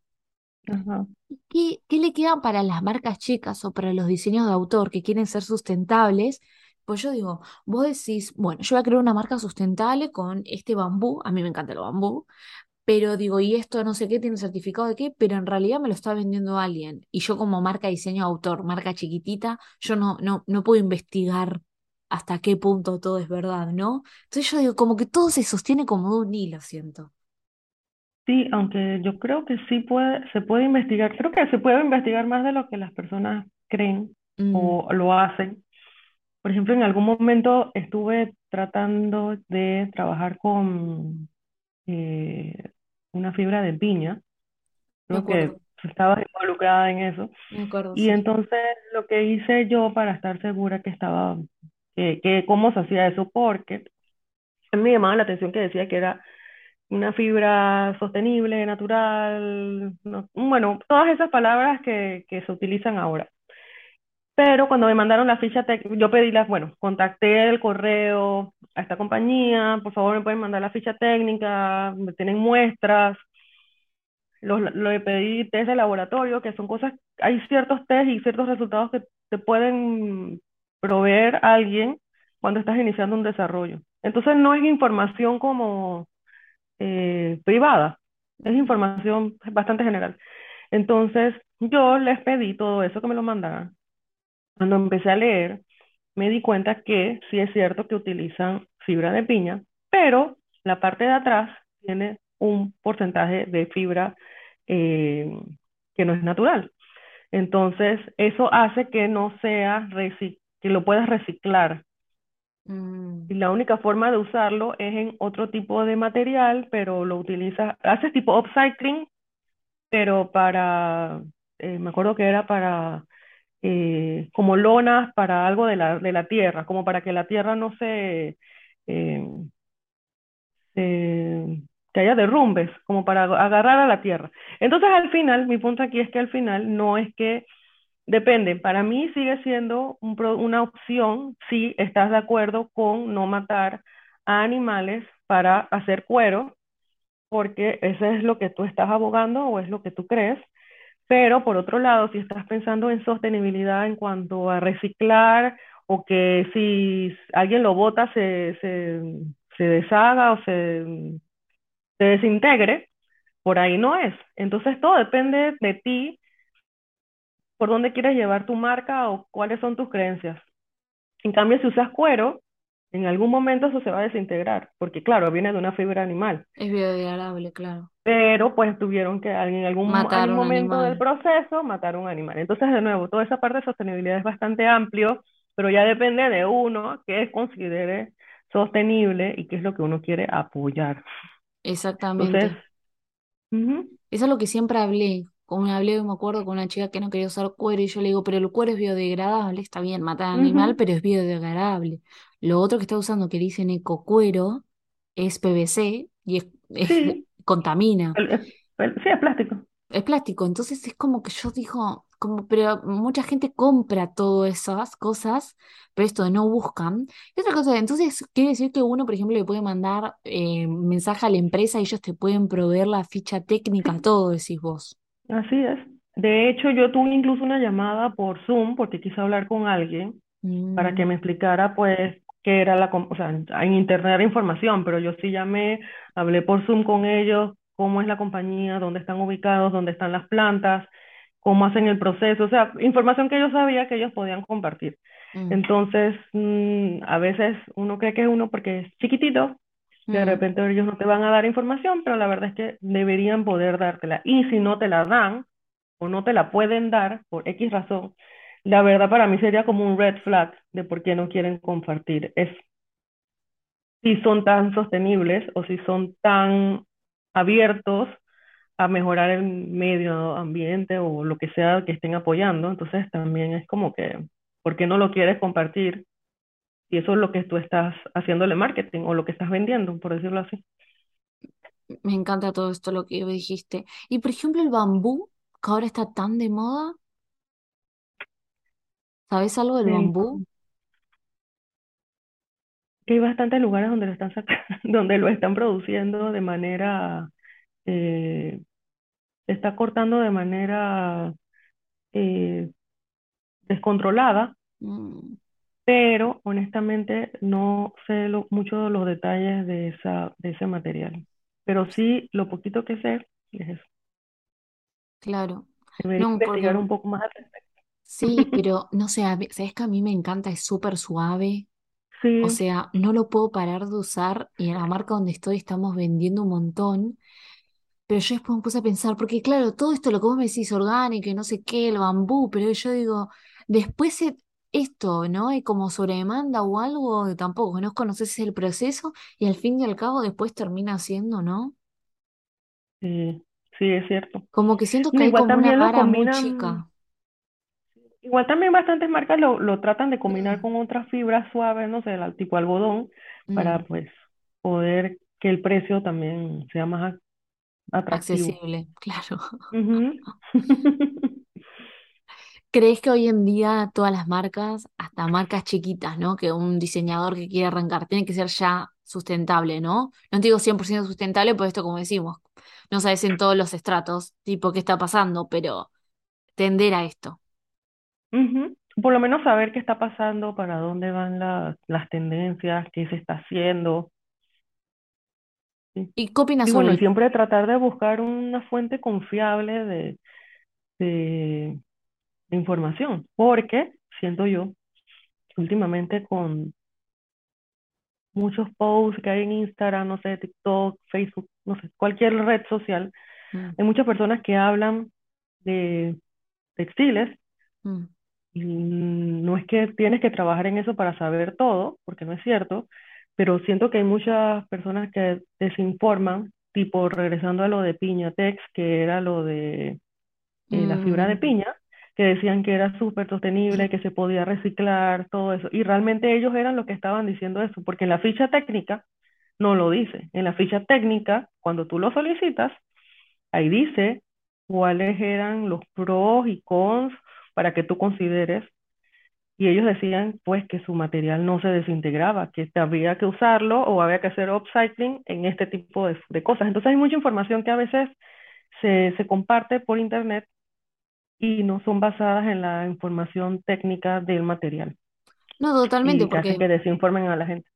Ajá. ¿Y ¿Qué, qué le quedan para las marcas chicas o para los diseños de autor que quieren ser sustentables? Pues yo digo, vos decís, bueno, yo voy a crear una marca sustentable con este bambú, a mí me encanta el bambú, pero digo, y esto no sé qué, tiene certificado de qué, pero en realidad me lo está vendiendo alguien. Y yo como marca diseño autor, marca chiquitita, yo no, no, no puedo investigar hasta qué punto todo es verdad, ¿no? Entonces yo digo, como que todo se sostiene como de un hilo, siento. Sí, aunque yo creo que sí puede, se puede investigar, creo que se puede investigar más de lo que las personas creen Mm, o lo hacen. Por ejemplo, en algún momento estuve tratando de trabajar con eh, una fibra de piña, creo que estaba involucrada en eso. me acuerdo, Y sí. entonces lo que hice yo para estar segura que estaba, que, que cómo se hacía eso, porque a mí me llamaba la atención que decía que era una fibra sostenible, natural, no- bueno, todas esas palabras que, que se utilizan ahora. Pero cuando me mandaron la ficha técnica, yo pedí las, bueno, contacté el correo a esta compañía, por favor me pueden mandar la ficha técnica, me tienen muestras, los, le pedí test de laboratorio, que son cosas, hay ciertos test y ciertos resultados que te pueden proveer alguien cuando estás iniciando un desarrollo. Entonces no es información como eh, privada, es información bastante general. Entonces yo les pedí todo eso que me lo mandaran. Cuando empecé a leer, me di cuenta que sí es cierto que utilizan fibra de piña, pero la parte de atrás tiene un porcentaje de fibra eh, que no es natural. Entonces, eso hace que no sea, que lo puedas reciclar. Mm. Y la única forma de usarlo es en otro tipo de material, pero lo utilizas, haces tipo upcycling, pero para, eh, me acuerdo que era para, eh, como lonas para algo de la, de la tierra, como para que la tierra no se, se que haya derrumbes, como para agarrar a la tierra. Entonces, al final, mi punto aquí es que al final no es que depende, para mí sigue siendo una opción si estás de acuerdo con no matar a animales para hacer cuero, porque eso es lo que tú estás abogando o es lo que tú crees. Pero por otro lado, si estás pensando en sostenibilidad en cuanto a reciclar o que si alguien lo bota se, se, se deshaga o se se desintegre, por ahí no es. Entonces todo depende de ti, por dónde quieres llevar tu marca o cuáles son tus creencias. En cambio, si usas cuero, en algún momento eso se va a desintegrar, porque claro, viene de una fibra animal. Es biodegradable, claro. Pero pues tuvieron que en algún, momento del proceso matar un animal. Entonces, de nuevo, toda esa parte de sostenibilidad es bastante amplio, pero ya depende de uno que considere sostenible y qué es lo que uno quiere apoyar. Exactamente. Eso es lo que siempre hablé. Como hablé, me acuerdo con una chica que no quería usar cuero y yo le digo, pero el cuero es biodegradable, está bien, mata al animal, pero es biodegradable. Lo otro que está usando que dicen ecocuero es PVC y es, contamina. sí, es plástico. Es plástico, entonces es como que yo digo, como, pero mucha gente compra todas esas cosas, pero esto no buscan. Y otra cosa, entonces quiere decir que uno, por ejemplo, le puede mandar eh, mensaje a la empresa y ellos te pueden proveer la ficha técnica, todo, decís vos. Así es. De hecho, yo tuve incluso una llamada por Zoom porque quise hablar con alguien para que mm. me explicara, pues, qué era la, o sea, en internet era información, pero yo sí llamé, hablé por Zoom con ellos, cómo es la compañía, dónde están ubicados, dónde están las plantas, cómo hacen el proceso, o sea, información que yo sabía que ellos podían compartir. Mm. Entonces, mm, a veces uno cree que es uno porque es chiquitito, de mm. repente ellos no te van a dar información, pero la verdad es que deberían poder dártela. Y si no te la dan o no te la pueden dar por X razón, la verdad para mí sería como un red flag de por qué no quieren compartir. Es si son tan sostenibles o si son tan abiertos a mejorar el medio ambiente o lo que sea que estén apoyando. Entonces también es como que, ¿por qué no lo quieres compartir? Y eso es lo que tú estás haciéndole marketing o lo que estás vendiendo, por decirlo así. Me encanta todo esto lo que dijiste. Y por ejemplo el bambú, que ahora está tan de moda. ¿Sabes algo del bambú? Que hay bastantes lugares donde lo están donde lo están produciendo de manera eh, se está cortando de manera eh, descontrolada, mm. Pero honestamente no sé mucho de los detalles de, esa, de ese material. Pero sí, lo poquito que sé es eso. Claro. Debería investigar un poco más al respecto. Sí, pero no sé, sabes que a mí me encanta, es súper suave. O sea, no lo puedo parar de usar y en la marca donde estoy estamos vendiendo un montón. Pero yo después me puse a pensar, porque claro, todo esto lo que vos me decís orgánico y no sé qué, el bambú, pero yo digo, después esto, ¿no? Hay como sobredemanda o algo, que tampoco, no conoces el proceso y al fin y al cabo después termina siendo, ¿no? Sí, sí, es cierto. Como que siento que hay como una vara muy chica. Igual también bastantes marcas lo, lo tratan de combinar mm. con otras fibras suaves, no sé, tipo algodón, para mm. pues poder que el precio también sea más accesible, claro. ¿Crees que hoy en día todas las marcas, hasta marcas chiquitas, ¿no? Que un diseñador que quiere arrancar, tiene que ser ya sustentable, ¿no? No digo 100% sustentable, por esto como decimos, no sabes en todos los estratos, tipo, qué está pasando, pero tender a esto. por lo menos saber qué está pasando, para dónde van la- las tendencias, qué se está haciendo. Sí. ¿Y qué opinas Y sobre bueno, y el... siempre tratar de buscar una fuente confiable de, de, de información, porque siento yo últimamente con muchos posts que hay en Instagram, no sé, TikTok, Facebook, no sé, cualquier red social, Mm, hay muchas personas que hablan de textiles mm, y no es que tienes que trabajar en eso para saber todo, porque no es cierto, pero siento que hay muchas personas que desinforman, tipo regresando a lo de Piñatex, que era lo de eh, la fibra de mm, piña, que decían que era súper sostenible, que se podía reciclar, todo eso. Y realmente ellos eran los que estaban diciendo eso, porque en la ficha técnica no lo dice. En la ficha técnica, cuando tú lo solicitas, ahí dice cuáles eran los pros y cons para que tú consideres. Y ellos decían, pues, que su material no se desintegraba, que había que usarlo o había que hacer upcycling en este tipo de, de cosas. Entonces hay mucha información que a veces se, se comparte por internet y no son basadas en la información técnica del material No, totalmente, y hacen porque que desinformen a la gente.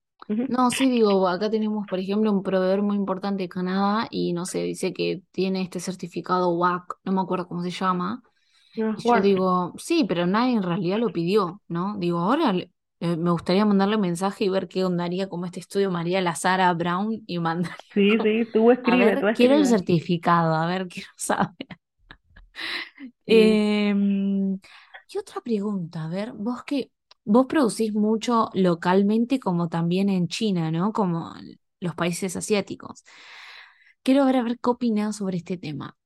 No, sí, digo, acá tenemos, por ejemplo, un proveedor muy importante de Canadá y no sé, dice que tiene este certificado WAC, no me acuerdo cómo se llama. Ah, Y yo digo, sí, pero nadie en realidad lo pidió, ¿no? Digo, ahora le- eh, me gustaría mandarle un mensaje y ver qué onda haría como este estudio María la Sara Brown y mandarle Sí, sí, tú escribes, tú quiero el certificado, a ver, quiero saber. Em, y otra pregunta, a ver, vos que vos producís mucho localmente como también en China, ¿no? Como los países asiáticos. Quiero ver a ver qué opinás sobre este tema.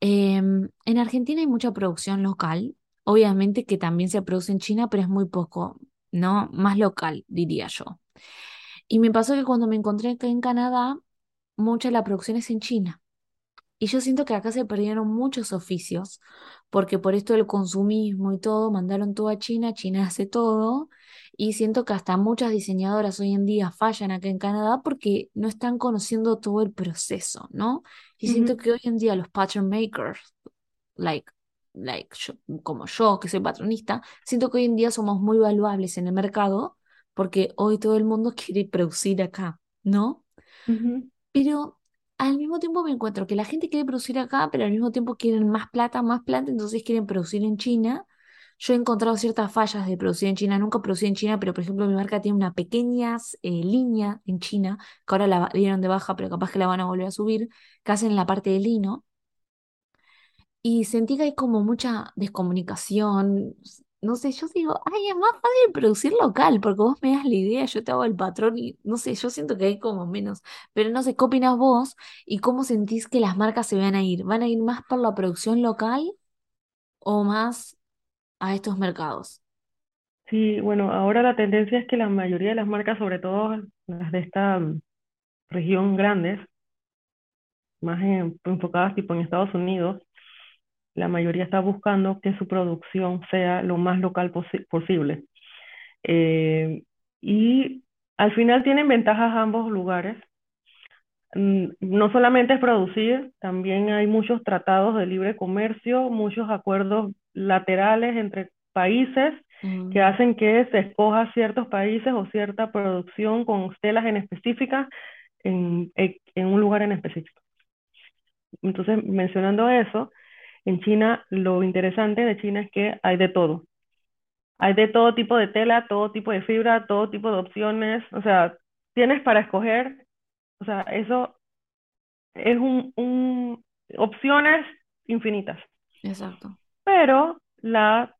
Em, en Argentina hay mucha producción local, obviamente que también se produce en China, pero es muy poco, ¿no? Más local, diría yo. Y me pasó que cuando me encontré acá en Canadá, mucha de la producción es en China. Y yo siento que acá se perdieron muchos oficios, porque por esto del consumismo y todo, mandaron todo a China, China hace todo, y siento que hasta muchas diseñadoras hoy en día fallan acá en Canadá porque no están conociendo todo el proceso, ¿no? Y siento que hoy en día los pattern makers, like, like yo- como yo, que soy patronista, siento que hoy en día somos muy valuables en el mercado porque hoy todo el mundo quiere producir acá, ¿no? Pero al mismo tiempo me encuentro que la gente quiere producir acá, pero al mismo tiempo quieren más plata, más plata, entonces quieren producir en China. Yo he encontrado ciertas fallas de producir en China, nunca producí en China, pero por ejemplo mi marca tiene una pequeña eh, línea en China, que ahora la dieron de baja, pero capaz que la van a volver a subir, que hacen la parte de lino. Y sentí que hay como mucha descomunicación. No sé, yo digo, ay, es más fácil producir local, porque vos me das la idea, yo te hago el patrón y no sé, yo siento que hay como menos. Pero no sé, ¿qué opinás vos y cómo sentís que las marcas se van a ir? ¿Van a ir más por la producción local o más a estos mercados? Sí, bueno, ahora la tendencia es que la mayoría de las marcas, sobre todo las de esta mm, región grandes, más en- enfocadas tipo en Estados Unidos, la mayoría está buscando que su producción sea lo más local posi- posible. Eh, y al final tienen ventajas ambos lugares. Mm, No solamente es producir, también hay muchos tratados de libre comercio, muchos acuerdos laterales entre países que Mm, hacen que se escoja ciertos países o cierta producción con telas en específica en, en en un lugar en específico. Entonces, mencionando eso, en China lo interesante de China es que hay de todo. Hay de todo tipo de tela, todo tipo de fibra, todo tipo de opciones. O sea, tienes para escoger. O sea, eso es un, un- opciones infinitas. exacto. Pero la,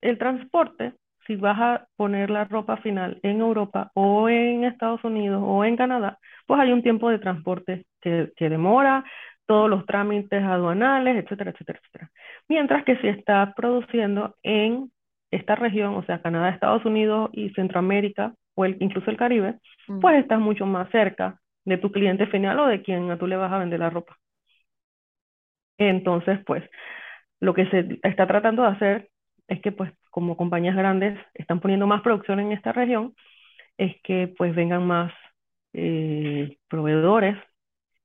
el transporte, si vas a poner la ropa final en Europa o en Estados Unidos o en Canadá, pues hay un tiempo de transporte que, que demora, todos los trámites aduanales, etcétera, etcétera, etcétera. Mientras que si estás produciendo en esta región, o sea, Canadá, Estados Unidos y Centroamérica, o el- incluso el Caribe, Mm, pues estás mucho más cerca de tu cliente final o de quien a tú le vas a vender la ropa. Entonces, pues, lo que se está tratando de hacer es que, pues, como compañías grandes están poniendo más producción en esta región, es que, pues, vengan más eh, proveedores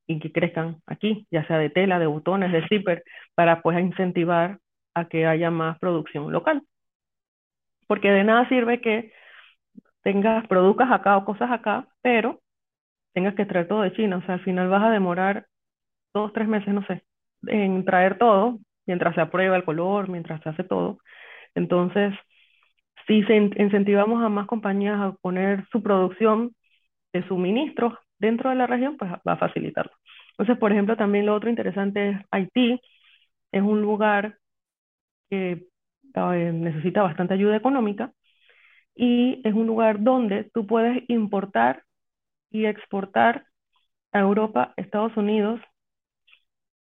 y que crezcan aquí, ya sea de tela, de botones, de zipper, para, pues, incentivar a que haya más producción local. porque de nada sirve que tengas, produzcas acá o cosas acá, pero tengas que traer todo de China. O sea, al final vas a demorar dos, tres meses, no sé, en traer todo, mientras se aprueba el color, mientras se hace todo. Entonces, si incentivamos a más compañías a poner su producción de suministros dentro de la región, pues va a facilitarlo. Entonces, por ejemplo, también lo otro interesante es Haití, es un lugar que eh, necesita bastante ayuda económica y es un lugar donde tú puedes importar y exportar a Europa, Estados Unidos,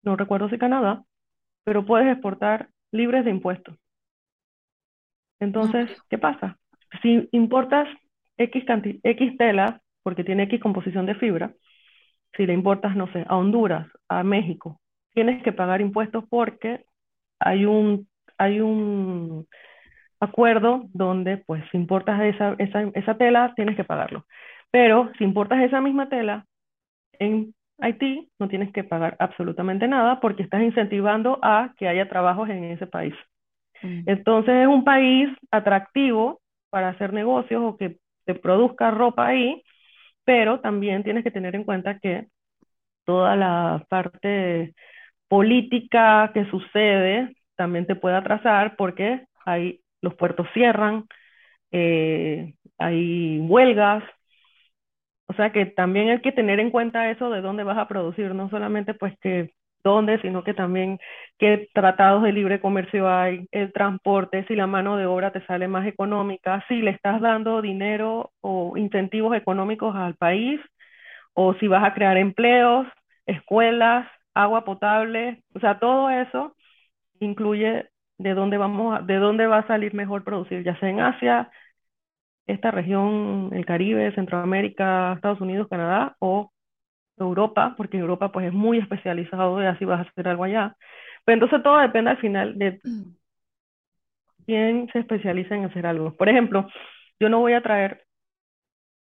no recuerdo si Canadá, pero puedes exportar libres de impuestos. Entonces, ¿qué pasa? Si importas X, X tela, porque tiene X composición de fibra, si le importas, no sé, a Honduras, a México, tienes que pagar impuestos porque hay un, hay un acuerdo donde, pues, si importas esa, esa, esa tela, tienes que pagarlo. Pero si importas esa misma tela en Haití, no tienes que pagar absolutamente nada porque estás incentivando a que haya trabajos en ese país. Mm. Entonces es un país atractivo para hacer negocios o que se produzca ropa ahí, pero también tienes que tener en cuenta que toda la parte política que sucede también te puede atrasar porque hay, los puertos cierran, eh, hay huelgas, o sea que también hay que tener en cuenta eso de dónde vas a producir, no solamente pues que dónde, sino que también qué tratados de libre comercio hay, el transporte, si la mano de obra te sale más económica, si le estás dando dinero o incentivos económicos al país, o si vas a crear empleos, escuelas, agua potable, o sea, todo eso incluye de dónde vamos, de dónde va a salir mejor producir, ya sea en Asia, esta región, el Caribe, Centroamérica, Estados Unidos, Canadá o Europa, porque Europa pues es muy especializado y así vas a hacer algo allá. Pero entonces todo depende al final de quién se especializa en hacer algo. Por ejemplo, yo no voy a traer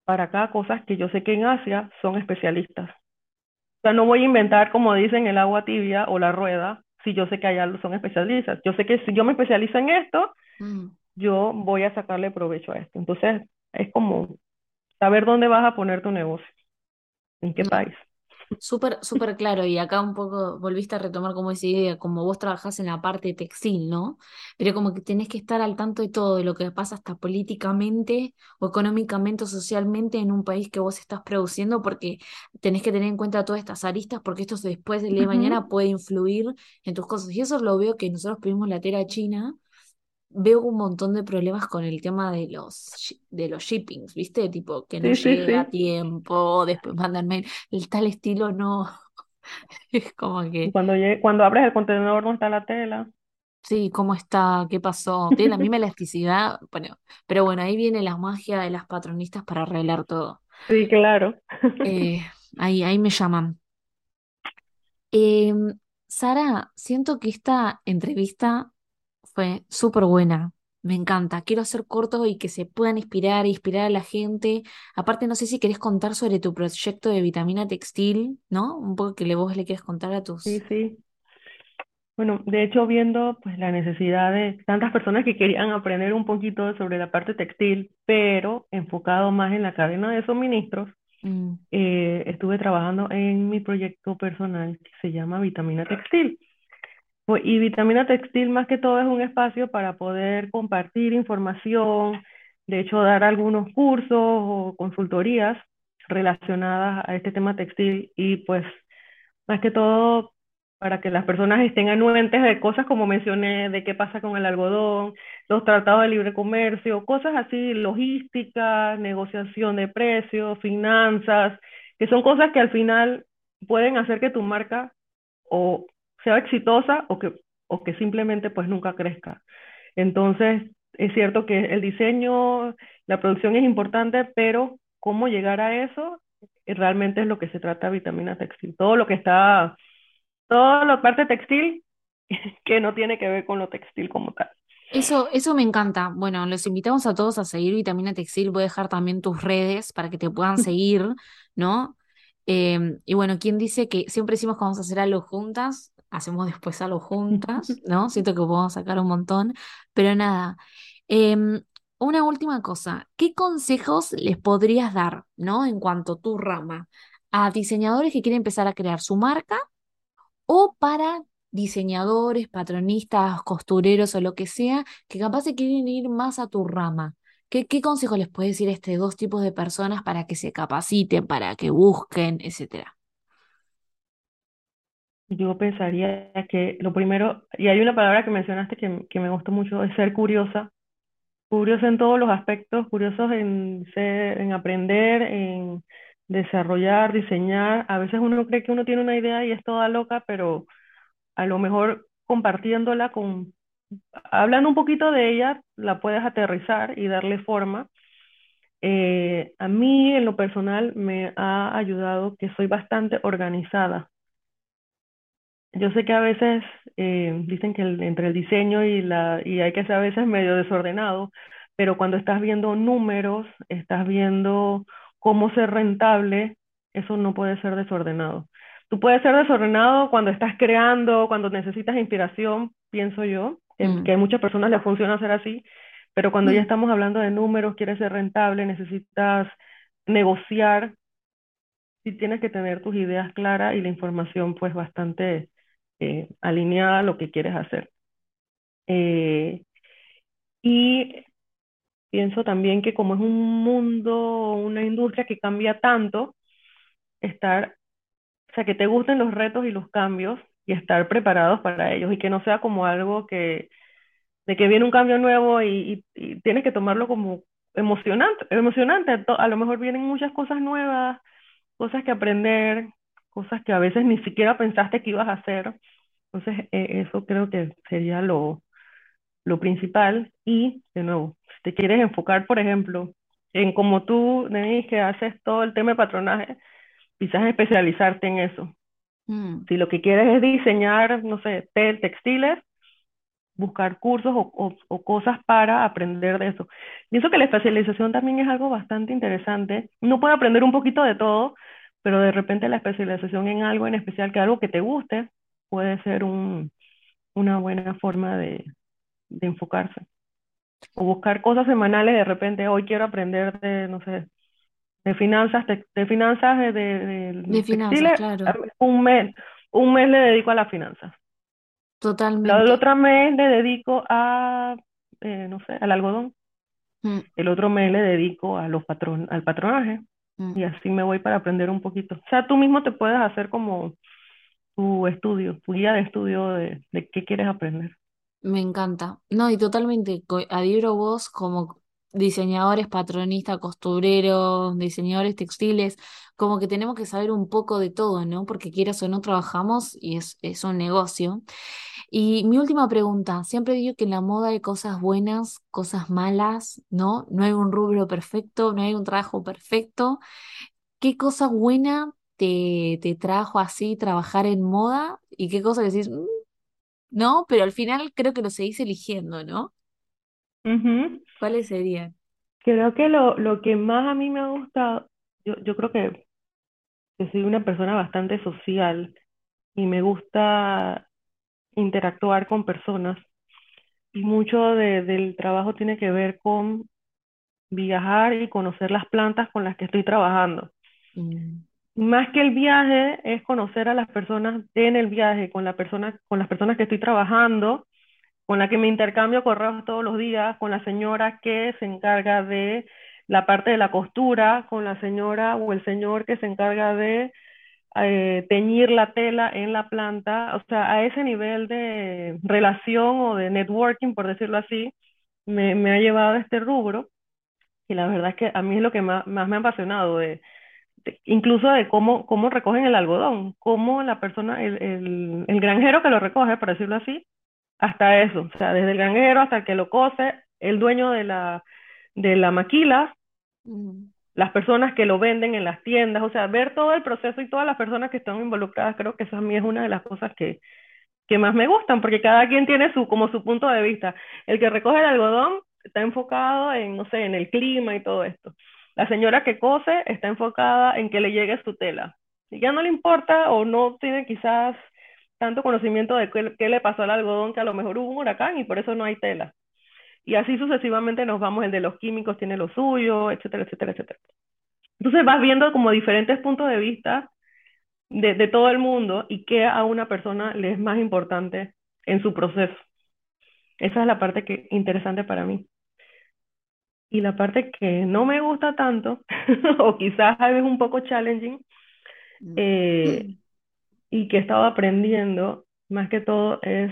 para acá cosas que yo sé que en Asia son especialistas. O sea, no voy a inventar, como dicen, el agua tibia o la rueda, si yo sé que allá son especialistas. Yo sé que si yo me especializo en esto, mm. yo voy a sacarle provecho a esto. Entonces, es como saber dónde vas a poner tu negocio, en qué país. Súper, súper claro, y acá un poco volviste a retomar como esa idea, como vos trabajás en la parte textil, ¿no? Pero como que tenés que estar al tanto de todo, de lo que pasa hasta políticamente o económicamente o socialmente en un país que vos estás produciendo, porque tenés que tener en cuenta todas estas aristas, porque esto después del día de mañana puede influir en tus cosas. Y eso lo veo que nosotros pedimos la tela china veo un montón de problemas con el tema de los, de los shippings, ¿viste? Tipo, que no llega a tiempo, después mandan mail, el tal estilo no. es como que. Cuando, cuando abres el contenedor no está la tela. Sí, ¿cómo está? ¿Qué pasó? Tiene la misma elasticidad. Bueno, pero bueno, ahí viene la magia de las patronistas para arreglar todo. Sí, claro. Eh, ahí, ahí me llaman. Em, Sara, siento que esta entrevista fue súper buena. Me encanta. Quiero hacer cortos y que se puedan inspirar e inspirar a la gente. Aparte, no sé si querés contar sobre tu proyecto de vitamina textil, ¿no? Un poco que le vos le quieres contar a tus. Sí, sí. Bueno, de hecho, viendo pues la necesidad de tantas personas que querían aprender un poquito sobre la parte textil, pero enfocado más en la cadena de suministros, mm. eh, estuve trabajando en mi proyecto personal que se llama Vitamina Textil. Pues, y Vitamina Textil más que todo es un espacio para poder compartir información, de hecho dar algunos cursos o consultorías relacionadas a este tema textil. Y pues más que todo para que las personas estén anuentes de cosas como mencioné, de qué pasa con el algodón, los tratados de libre comercio, cosas así, logística, negociación de precios, finanzas, que son cosas que al final pueden hacer que tu marca o sea exitosa o que, o que simplemente pues nunca crezca. Entonces, es cierto que el diseño, la producción es importante, pero cómo llegar a eso realmente es lo que se trata vitamina textil. Todo lo que está, toda la parte textil que no tiene que ver con lo textil como tal. Eso, eso me encanta. Bueno, los invitamos a todos a seguir Vitamina Textil. Voy a dejar también tus redes para que te puedan seguir, ¿no? Em, y bueno, ¿quién dice que siempre decimos que vamos a hacer algo juntas? Hacemos después algo juntas, ¿no? Siento que podemos sacar un montón, pero nada. Em, Una última cosa, ¿qué consejos les podrías dar, ¿no? En cuanto a tu rama, a diseñadores que quieren empezar a crear su marca o para diseñadores, patronistas, costureros o lo que sea, que capaz se quieren ir más a tu rama? ¿Qué, qué consejo les puedes decir a estos dos tipos de personas para que se capaciten, para que busquen, etcétera? Yo pensaría que lo primero, y hay una palabra que mencionaste que, que me gustó mucho, es ser curiosa. Curiosa en todos los aspectos, curiosos en ser, en aprender, en desarrollar, diseñar. A veces uno cree que uno tiene una idea y es toda loca, pero a lo mejor compartiéndola con, hablando un poquito de ella, la puedes aterrizar y darle forma. Eh, a mí, en lo personal, me ha ayudado que soy bastante organizada. Yo sé que a veces eh, dicen que el- entre el diseño y la y hay que ser a veces medio desordenado, pero cuando estás viendo números, estás viendo cómo ser rentable, eso no puede ser desordenado. Tú puedes ser desordenado cuando estás creando, cuando necesitas inspiración, pienso yo, que, Mm, que a muchas personas les funciona ser así, pero cuando ya mm, estamos hablando de números, quieres ser rentable, necesitas negociar, sí tienes que tener tus ideas claras y la información pues bastante eh, alineada a lo que quieres hacer. Eh, y pienso también que como es un mundo, una industria que cambia tanto, estar, o sea, que te gusten los retos y los cambios y estar preparados para ellos y que no sea como algo que, de que viene un cambio nuevo y, y, tienes que tomarlo como emocionante, emocionante. A lo mejor vienen muchas cosas nuevas, cosas que aprender, cosas que a veces ni siquiera pensaste que ibas a hacer. Entonces, eh, eso creo que sería lo, lo principal. Y, de nuevo, si te quieres enfocar, por ejemplo, en como tú, Denise, que haces todo el tema de patronaje, quizás especializarte en eso. mm, Si lo que quieres es diseñar, no sé, tel- textiles, buscar cursos o, o- o cosas para aprender de eso. Pienso que la especialización también es algo bastante interesante. Uno puede aprender un poquito de todo, pero de repente la especialización en algo en especial, que algo que te guste, puede ser un, una buena forma de, de enfocarse. O buscar cosas semanales, de repente, hoy quiero aprender de, no sé, de finanzas, de finanzas de, de- finanzas, claro, un mes, un mes le dedico a las finanzas. La- El totalmente. otro mes le dedico a, eh, no sé, al algodón. Mm, El otro mes le dedico a los patron, al patronaje. Mm. Y así me voy para aprender un poquito. O sea, tú mismo te puedes hacer como tu estudio, tu guía de estudio de, de qué quieres aprender. Me encanta. No, y totalmente adhiero vos como diseñadores, patronistas, costureros, diseñadores textiles, como que tenemos que saber un poco de todo, ¿no? Porque quieras o no trabajamos y es, un negocio. Y mi última pregunta, siempre digo que en la moda hay cosas buenas, cosas malas, ¿no? No hay un rubro perfecto, no hay un trabajo perfecto. ¿Qué cosa buena te, te trajo así trabajar en moda? ¿Y qué cosa decís? "Mm, no, pero al final creo que lo seguís eligiendo, ¿no? Ujú. ¿Cuáles serían? Creo que lo, lo que más a mí me ha gustado, yo, yo creo que, que soy una persona bastante social y me gusta interactuar con personas. Y mucho de- del trabajo tiene que ver con viajar y conocer las plantas con las que estoy trabajando. Mm, Más que el viaje, es conocer a las personas en el viaje, con la persona, con las personas que estoy trabajando, con la que me intercambio correos todos los días, con la señora que se encarga de la parte de la costura, con la señora o el señor que se encarga de eh, teñir la tela en la planta, o sea, a ese nivel de relación o de networking, por decirlo así, me, ha llevado a este rubro. Y la verdad es que a mí es lo que más, me ha apasionado, incluso de cómo, cómo recogen el algodón, cómo la persona, el, el, el granjero que lo recoge, por decirlo así, hasta eso, o sea, desde el granjero hasta el que lo cose, el dueño de la, de la maquila, las personas que lo venden en las tiendas, o sea, ver todo el proceso y todas las personas que están involucradas, creo que eso a mí es una de las cosas que, que más me gustan, porque cada quien tiene su, como su punto de vista. El que recoge el algodón está enfocado en, no sé, en el clima y todo esto. La señora que cose está enfocada en que le llegue su tela. Y ya no le importa o no tiene quizás tanto conocimiento de qué, qué le pasó al algodón, que a lo mejor hubo un huracán y por eso no hay tela. y así sucesivamente nos vamos, el de los químicos tiene lo suyo, etcétera, etcétera, etcétera. Entonces vas viendo como diferentes puntos de vista de, de todo el mundo y qué a una persona le es más importante en su proceso. Esa es la parte que interesante para mí. Y la parte que no me gusta tanto, o quizás es un poco challenging, mm. eh, y que he estado aprendiendo, más que todo, es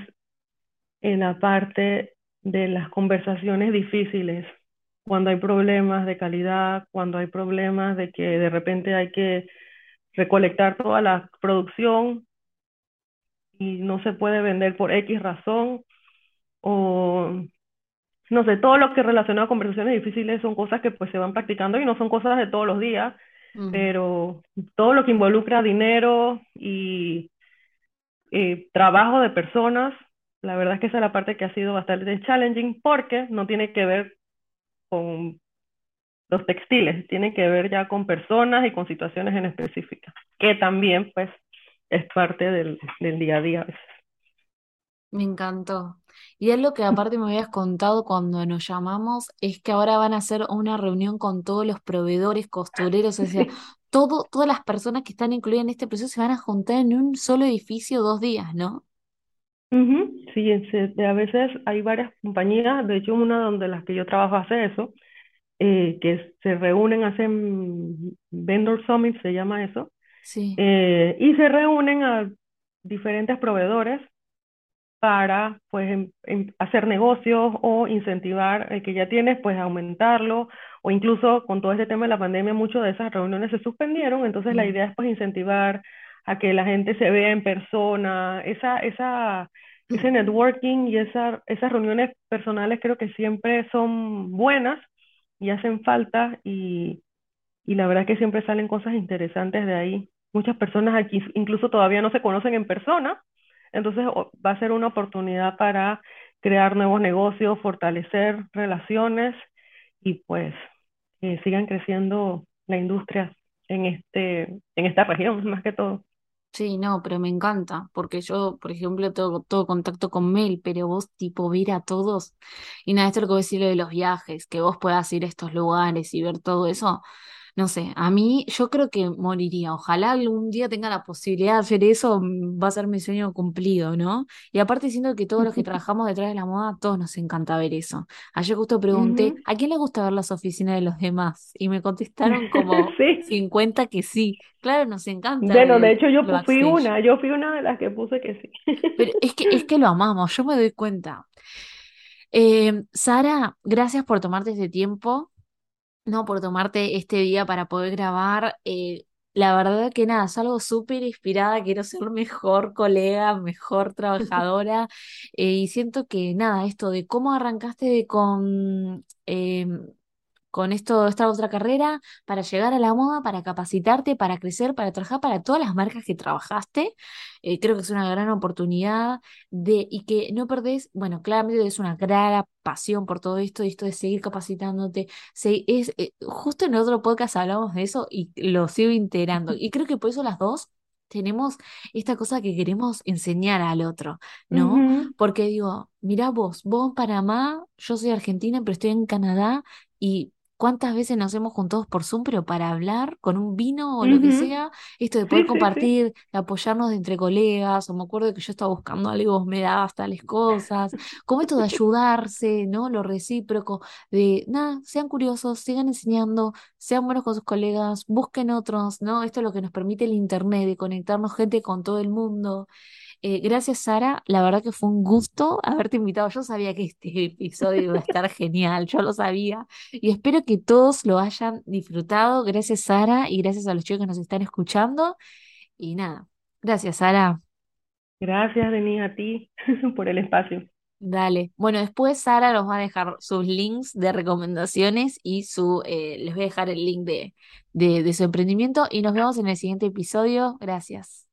en la parte de las conversaciones difíciles, cuando hay problemas de calidad, cuando hay problemas de que de repente hay que recolectar toda la producción y no se puede vender por X razón, o no sé, todo lo que relacionado a conversaciones difíciles son cosas que pues se van practicando y no son cosas de todos los días, pero todo lo que involucra dinero y eh, trabajo de personas, la verdad es que esa es la parte que ha sido bastante challenging porque no tiene que ver con los textiles, tiene que ver ya con personas y con situaciones en específica, que también pues es parte del, del día a día a veces. Me encantó. Y es lo que aparte me habías contado cuando nos llamamos, es que ahora van a hacer una reunión con todos los proveedores, costureros, o sea, todo, todas las personas que están incluidas en este proceso se van a juntar en un solo edificio dos días, ¿no? Sí, a veces hay varias compañías, de hecho una donde las que yo trabajo hace eso, eh, que se reúnen, hacen vendor summit, se llama eso, Sí. eh, y se reúnen a diferentes proveedores para pues em, em, hacer negocios o incentivar el que ya tienes, pues aumentarlo, o incluso con todo este tema de la pandemia, muchas de esas reuniones se suspendieron, entonces la mm. idea es pues incentivar a que la gente se vea en persona, esa, esa, ese networking y esa, esas reuniones personales creo que siempre son buenas y hacen falta y, y la verdad es que siempre salen cosas interesantes de ahí. Muchas personas aquí incluso todavía no se conocen en persona, entonces va a ser una oportunidad para crear nuevos negocios, fortalecer relaciones y pues sigan creciendo la industria en este, en esta región, más que todo. Sí, no, pero me encanta, porque yo, por ejemplo, tengo todo contacto con Mel, pero vos tipo ver a todos, y nada, esto es lo que voy a decir de los viajes, que vos puedas ir a estos lugares y ver todo eso, no sé, a mí yo creo que moriría. Ojalá algún día tenga la posibilidad de hacer eso, mm, va a ser mi sueño cumplido, ¿no? Y aparte siento que todos los que trabajamos detrás de la moda, todos nos encanta ver eso. Ayer justo pregunté, ¿a quién le gusta ver las oficinas de los demás? Y me contestaron como 50 que sí. Claro, nos encanta. Bueno, de hecho yo fui una, yo fui una de las que puse que sí. Pero es que, es que lo amamos, yo me doy cuenta. Eh, Sara, gracias por tomarte este tiempo. No, por tomarte este día para poder grabar. Eh, la verdad que nada, salgo súper inspirada, quiero ser mejor colega, mejor trabajadora eh, y siento que nada, esto de cómo arrancaste con em, con esto, esta otra carrera, para llegar a la moda, para capacitarte, para crecer, para trabajar para todas las marcas que trabajaste. Eh, creo que es una gran oportunidad de, y que no perdés, bueno, claramente es una gran pasión por todo esto, y esto de seguir capacitándote. es, eh, justo en otro podcast hablamos de eso y lo sigo integrando. Y creo que por eso las dos tenemos esta cosa que queremos enseñar al otro, ¿no? Porque digo, mira vos, vos en Panamá, yo soy argentina, pero estoy en Canadá y cuántas veces nos hemos juntado por Zoom, pero para hablar con un vino o lo que sea, esto de poder compartir, de apoyarnos entre colegas, o me acuerdo que yo estaba buscando algo, vos me dabas tales cosas, como esto de ayudarse, ¿no? Lo recíproco, de nada, sean curiosos, sigan enseñando, sean buenos con sus colegas, busquen otros, ¿no? Esto es lo que nos permite el internet, de conectarnos gente con todo el mundo. Eh, gracias, Sara. La verdad que fue un gusto haberte invitado. Yo sabía que este episodio iba a estar genial, yo lo sabía. Y espero que todos lo hayan disfrutado. Gracias, Sara, y gracias a los chicos que nos están escuchando. Y nada, gracias, Sara. Gracias, Denis, a ti por el espacio. Dale. Bueno, después Sara nos va a dejar sus links de recomendaciones y su, eh, les voy a dejar el link de, de su emprendimiento y nos vemos en el siguiente episodio. Gracias.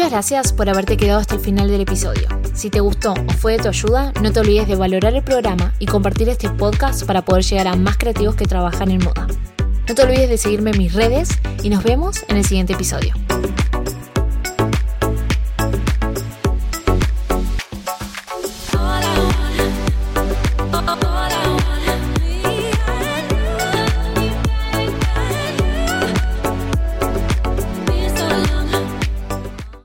Muchas gracias por haberte quedado hasta el final del episodio. Si te gustó o fue de tu ayuda, no te olvides de valorar el programa y compartir este podcast para poder llegar a más creativos que trabajan en moda. No te olvides de seguirme en mis redes y nos vemos en el siguiente episodio.